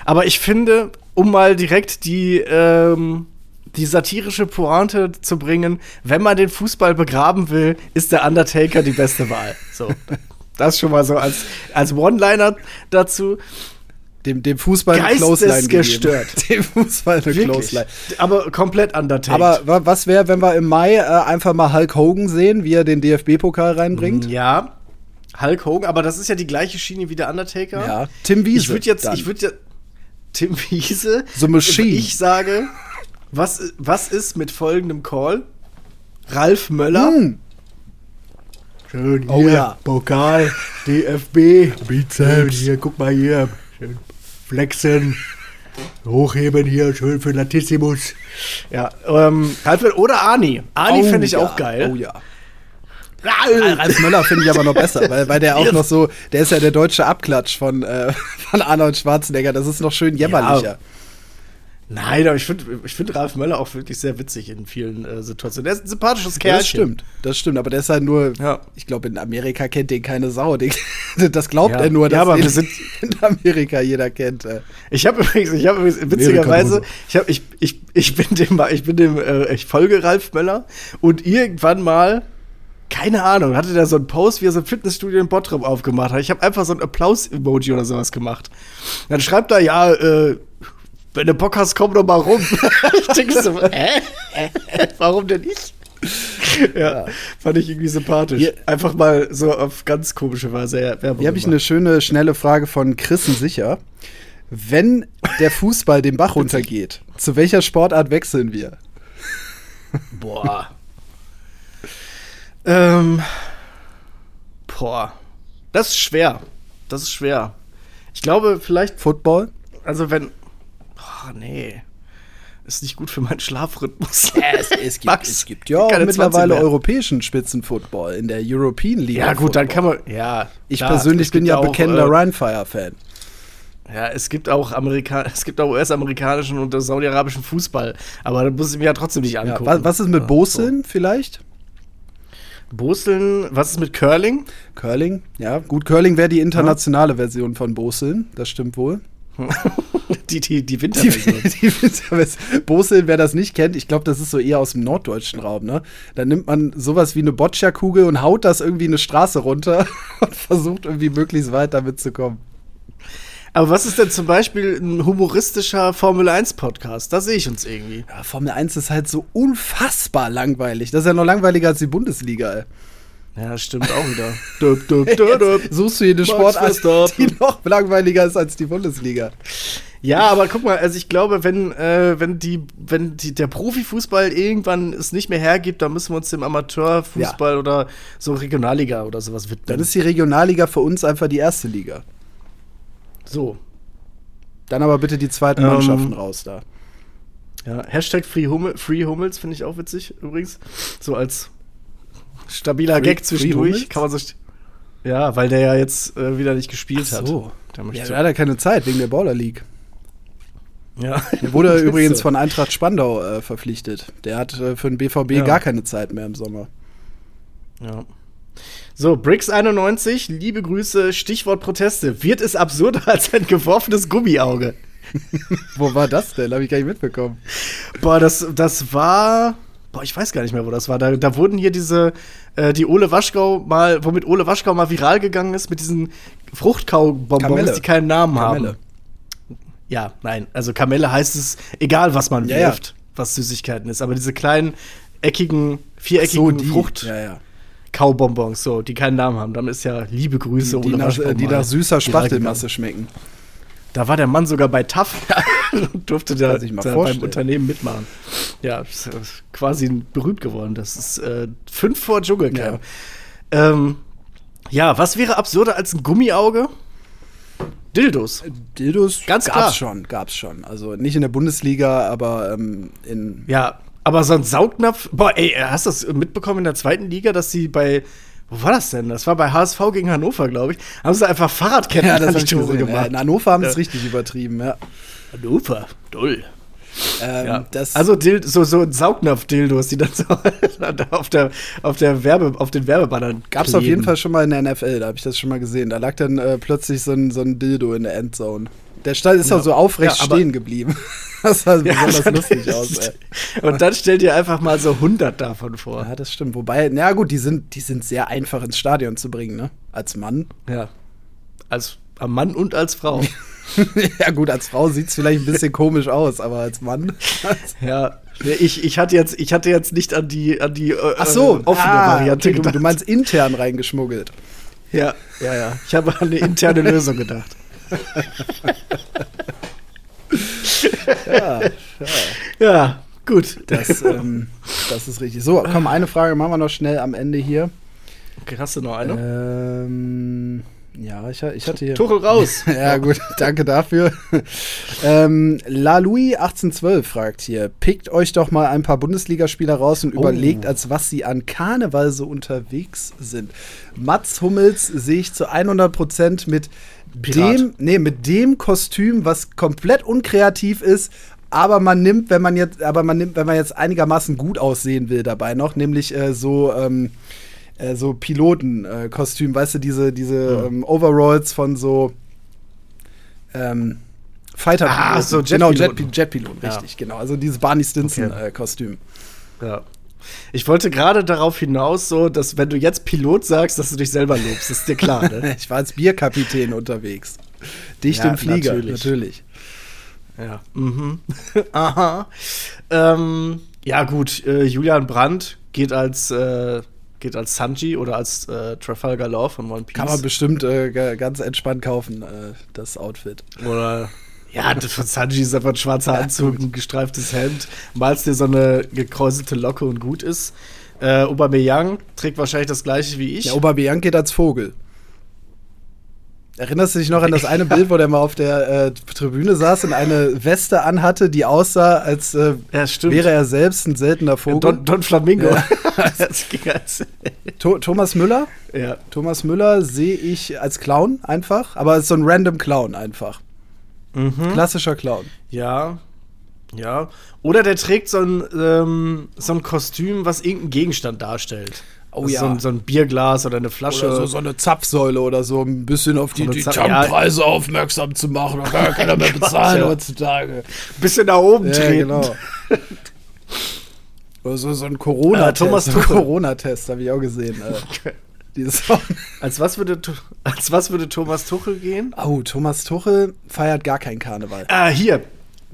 Aber ich finde, um mal direkt die, ähm, die satirische Pointe zu bringen, wenn man den Fußball begraben will, ist der Undertaker die beste Wahl. So. Das schon mal so als, als One-Liner dazu. Dem, dem Fußball eine Clothesline gegeben. [laughs] Dem Fußball eine Wirklich. Clothesline. Aber komplett Undertaker. Aber wa- was wäre, wenn wir im Mai äh, einfach mal Hulk Hogan sehen, wie er den DFB-Pokal reinbringt? Ja, Hulk Hogan, aber das ist ja die gleiche Schiene wie der Undertaker. Ja, Tim Wiese Ich würde jetzt, dann. ich würde ja, Tim Wiese. The Machine. Ich sage, was, was ist mit folgendem Call? Ralf Möller. Hm. Schön Oh ja. Pokal, DFB, Bizeps. Hier, guck mal hier. Schön flexen. Hochheben hier, schön für Latissimus. Ja, ähm, oder Arni. Arni Oh finde ich ja, auch geil. Oh ja. Ralf Möller finde ich aber noch besser, weil, weil der auch noch so, der ist ja der deutsche Abklatsch von, äh, von Arnold Schwarzenegger. Das ist noch schön jämmerlicher. Nein, aber ich finde ich find Ralf Möller auch wirklich sehr witzig in vielen äh, Situationen. Der ist ein sympathisches Kerl. das stimmt, das stimmt. Aber der ist halt nur, Ja. ich glaube, in Amerika kennt den keine Sau. Den, [laughs] das glaubt Ja. er nur, Ja, dass aber in, wir sind- [laughs] in Amerika jeder kennt. Äh. Ich habe übrigens, ich habe übrigens, witzigerweise, ich, hab, ich, ich, ich bin dem, ich bin dem, äh, ich folge Ralf Möller und irgendwann mal, keine Ahnung, hatte der so einen Post, wie er so ein Fitnessstudio in Bottrop aufgemacht hat. Ich habe einfach so ein Applaus-Emoji oder sowas gemacht. Dann schreibt er, ja, äh, wenn du Bock hast, komm doch mal rum. [laughs] ich denke so, hä? Warum denn ich? Ja, fand ich irgendwie sympathisch. Hier- Einfach mal so auf ganz komische Weise ja, Werbung Hier habe ich eine schöne, schnelle Frage von Christen Sicher. Wenn der Fußball den Bach [laughs] runtergeht, zu welcher Sportart wechseln wir? Boah. Ähm. Boah. Das ist schwer. Das ist schwer. Ich glaube, vielleicht, Football? also wenn. Oh, nee. Ist nicht gut für meinen Schlafrhythmus. Es, es, [laughs] gibt, Max, es gibt ja auch keine 20 mittlerweile europäischen Spitzenfootball in der European League. Ja, gut, dann kann Football. man. Ja. Ich klar, persönlich bin ja auch, bekennender äh, Rheinfire-Fan. Ja, es gibt auch Amerika [laughs] es gibt auch US-amerikanischen und saudi-arabischen Fußball. Aber da muss ich mir ja trotzdem nicht Ja, angucken. was, was ist mit Ja, Boseln vielleicht? Boseln, was ist mit Curling? Curling? Ja, gut, Curling wäre die internationale Version von Boseln, das stimmt wohl. [laughs] Die, die, die Die, Winterversion. [laughs] die Boseln, wer das nicht kennt, ich glaube, das ist so eher aus dem norddeutschen Raum, ne? Da nimmt man sowas wie eine Boccia-Kugel und haut das irgendwie eine Straße runter [laughs] und versucht irgendwie möglichst weit damit zu kommen. Aber was ist denn zum Beispiel ein humoristischer Formel 1 Podcast? Da sehe ich uns irgendwie. Ja, Formel 1 ist halt so unfassbar langweilig. Das ist ja noch langweiliger als die Bundesliga, ey. Ja, stimmt auch wieder. [laughs] dup, dup, dup. Suchst du Max Sportart, die noch langweiliger ist als die Bundesliga? Ja, aber guck mal, also ich glaube, wenn, äh, wenn, die, wenn die, der Profifußball irgendwann es nicht mehr hergibt, dann müssen wir uns dem Amateurfußball oder so Regionalliga oder sowas widmen. Dann ist die Regionalliga für uns einfach die erste Liga. So. Dann aber bitte die zweiten Ähm, Mannschaften raus da. Ja, Hashtag Free, Hummel, Free Hummels finde ich auch witzig übrigens. So als stabiler Free- Gag zwischendurch. Kann man so. Ja, weil der ja jetzt äh, wieder nicht gespielt Ach hat. so. Der Ja, da hat er keine Zeit wegen der Baller League. ja. Der wurde [laughs] übrigens so. von Eintracht Spandau äh, verpflichtet. Der hat äh, für den BVB Ja. gar keine Zeit mehr im Sommer. Ja. So, Bricks91, liebe Grüße, Stichwort Proteste. Wird es absurder [laughs] als ein geworfenes Gummiauge? [laughs] Wo war das denn? Habe ich gar nicht mitbekommen. Boah, das, das war. Boah, ich weiß gar nicht mehr, wo das war. Da, da wurden hier diese, äh, die Ole Waschgau mal, womit Ole Waschgau mal viral gegangen ist, mit diesen Fruchtkaubonbons, Kamelle. die keinen Namen Kamelle. haben. Ja, nein. Also Kamelle heißt es, egal was man Ja, ja. wirft, was Süßigkeiten ist. Aber diese kleinen, eckigen, viereckigen Frucht. Ja, ja. Kaubonbons, so, die keinen Namen haben. Dann ist ja liebe Grüße, Die, die, nach, äh, die nach süßer Spachtelmasse schmecken. Da war der Mann sogar bei TAF und [laughs] durfte da, da beim. Unternehmen mitmachen. Ja, ist, äh, quasi berühmt geworden. Das ist äh, fünf vor Dschungelcamp. Ja. Ähm, ja, was wäre absurder als ein Gummiauge? Dildos. Dildos Ganz gab's klar. schon, gab's schon. Also nicht in der Bundesliga, aber ähm, in Ja, aber so ein Saugnapf. Boah, ey, hast du das mitbekommen in der zweiten Liga, dass sie bei. Wo war das denn? Das war bei HSV gegen Hannover, glaube ich. Haben sie einfach Fahrradketten [laughs] ja, das an die Tore gesehen. Ja, gemacht. in Hannover haben sie es Ja. richtig übertrieben, ja. Hannover, doll. Ähm, Ja. also Dil so, so Saugnapf-Dildos, die dann so [laughs] auf, der, auf, der Werbe, auf den Werbebannern gab es auf jeden. Fall schon mal in der NFL, da habe ich das schon mal gesehen. Da lag dann äh, plötzlich so ein, so ein Dildo in der Endzone. Der Stall ist Ja. auch so aufrecht Ja, stehen geblieben. [laughs] Das sah besonders dann- lustig aus, [laughs] ey. Und dann stell dir einfach mal so 100 davon vor. Ja, das stimmt. Wobei, na gut, die sind, die sind sehr einfach ins Stadion zu bringen, ne? Als Mann. Ja. Als Mann und als Frau. [laughs] ja, gut, als Frau sieht es vielleicht ein bisschen komisch aus, aber als Mann. ja. Ich, ich, hatte jetzt, ich hatte jetzt nicht an die, an die äh, Ach so, äh, offene ah, Variante okay, du, gedacht. du meinst intern reingeschmuggelt. ja, ja, ja. Ich habe an eine interne Lösung gedacht. Ja, Ja, gut. das, ähm, das ist richtig. So, komm, eine Frage machen wir noch schnell am Ende hier. Okay, hast du noch eine? Ähm, ja, ich, ich hatte hier. Tuchel raus. [laughs] Ja, gut, danke dafür. ähm, La Louis 1812 fragt hier: Pickt euch doch mal ein paar Bundesligaspieler raus und Oh. überlegt, als was sie an Karneval so unterwegs sind. Mats Hummels sehe ich zu 100% mit Pirat. dem, nee, mit dem Kostüm, was komplett unkreativ ist. Aber man nimmt, wenn man jetzt, aber man nimmt, wenn man jetzt einigermaßen gut aussehen will dabei noch, nämlich äh, so, ähm, äh, so Pilotenkostüm, weißt du, diese, diese ähm, Overalls von so ähm, Fighter Ah, so genau Jetpiloten. Jet, Ja. richtig, genau. Also dieses Barney Stinson Okay. äh, Kostüm. Ja. Ich wollte gerade darauf hinaus, so, dass wenn du jetzt Pilot sagst, dass du dich selber lobst, ist dir klar, ne? [laughs] Ich war als Bierkapitän unterwegs. Dicht Ja, im Flieger, natürlich. natürlich. ja. Mhm. [laughs] Aha. Ähm, ja, gut, äh, Julian Brandt geht als, äh, geht als Sanji oder als äh, Trafalgar Law von One Piece. Kann man bestimmt äh, ga- ganz entspannt kaufen, äh, das Outfit. Oder ja, das von Sanji ist einfach ein schwarzer Anzug, ein gestreiftes Hemd, malst dir so eine gekräuselte Locke und gut ist. Äh, Aubameyang trägt wahrscheinlich das gleiche wie ich. Ja, Aubameyang geht als Vogel. Erinnerst du dich noch an das eine [laughs] Bild, wo der mal auf der äh, Tribüne saß und eine Weste anhatte, die aussah, als äh, Ja, wäre er selbst ein seltener Vogel? Don, Don Flamingo. Ja. [laughs] Thomas Müller? ja. Thomas Müller sehe ich als Clown einfach, aber als so ein random Clown einfach. Mhm. Klassischer Clown. Ja, ja. Oder der trägt so ein, ähm, so ein Kostüm, was irgendeinen Gegenstand darstellt. Oh Also ja. So ein, so ein Bierglas oder eine Flasche. Oder so, so eine Zapfsäule oder so, ein bisschen auf die, die Tankpreise aufmerksam zu machen. Da kann ja keiner mehr [laughs] bezahlen ja. heutzutage. bisschen nach oben Ja, treten. genau. [laughs] Oder so, so ein Corona-Test. Ja, Thomas. Corona-Test habe ich auch gesehen. Äh. Als was würde, als was würde Thomas Tuchel gehen? Oh, Thomas Tuchel feiert gar keinen Karneval. Ah, hier.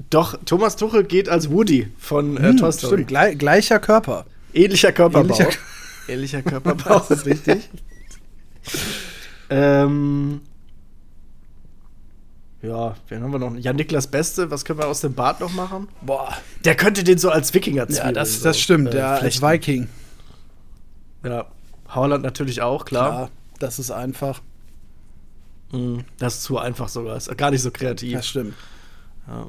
Doch, Thomas Tuchel geht als Woody von äh, Hm, Toy Story. stimmt, gleich, gleicher Körper. Ähnlicher Körperbau. Ähnlicher- Ähnlicher Körperbau, das ist richtig. [laughs] ähm. Ja, wen haben wir noch? Ja, Niklas Beste, was können wir aus dem Bart noch machen? Boah. Der könnte den so als Wikinger Ja, das, das stimmt, ja, als. Viking. Ja, Haaland natürlich auch, klar. Ja, das ist einfach. Mhm. Das ist zu einfach sogar. Ist gar nicht so kreativ. Das stimmt. Ja.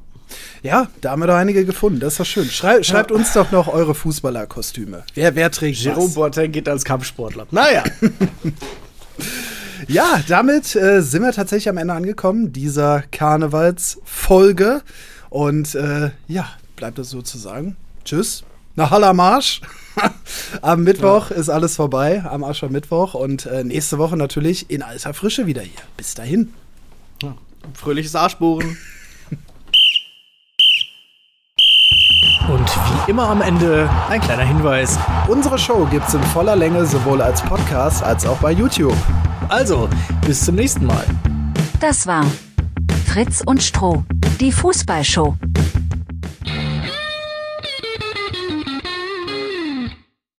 Ja, da haben wir doch einige gefunden. Das ist doch schön. Schrei schreibt uns doch noch eure Fußballerkostüme. Wer, wer trägt Jerome was? Boateng geht als Kampfsportler. Naja, [laughs] Ja, damit äh, sind wir tatsächlich am Ende angekommen dieser Karnevalsfolge. Und äh, ja, bleibt es so zu sagen. Tschüss. Nach Hallermarsch. [laughs] am Mittwoch ist alles vorbei, am Aschermittwoch. Und äh, nächste Woche natürlich in alter Frische wieder hier. Bis dahin. fröhliches Arschbohren. Und wie immer am Ende ein kleiner Hinweis. Unsere Show gibt's in voller Länge sowohl als Podcast als auch bei YouTube. Also, bis zum nächsten Mal. Das war Fritz und Stroh, die Fußballshow.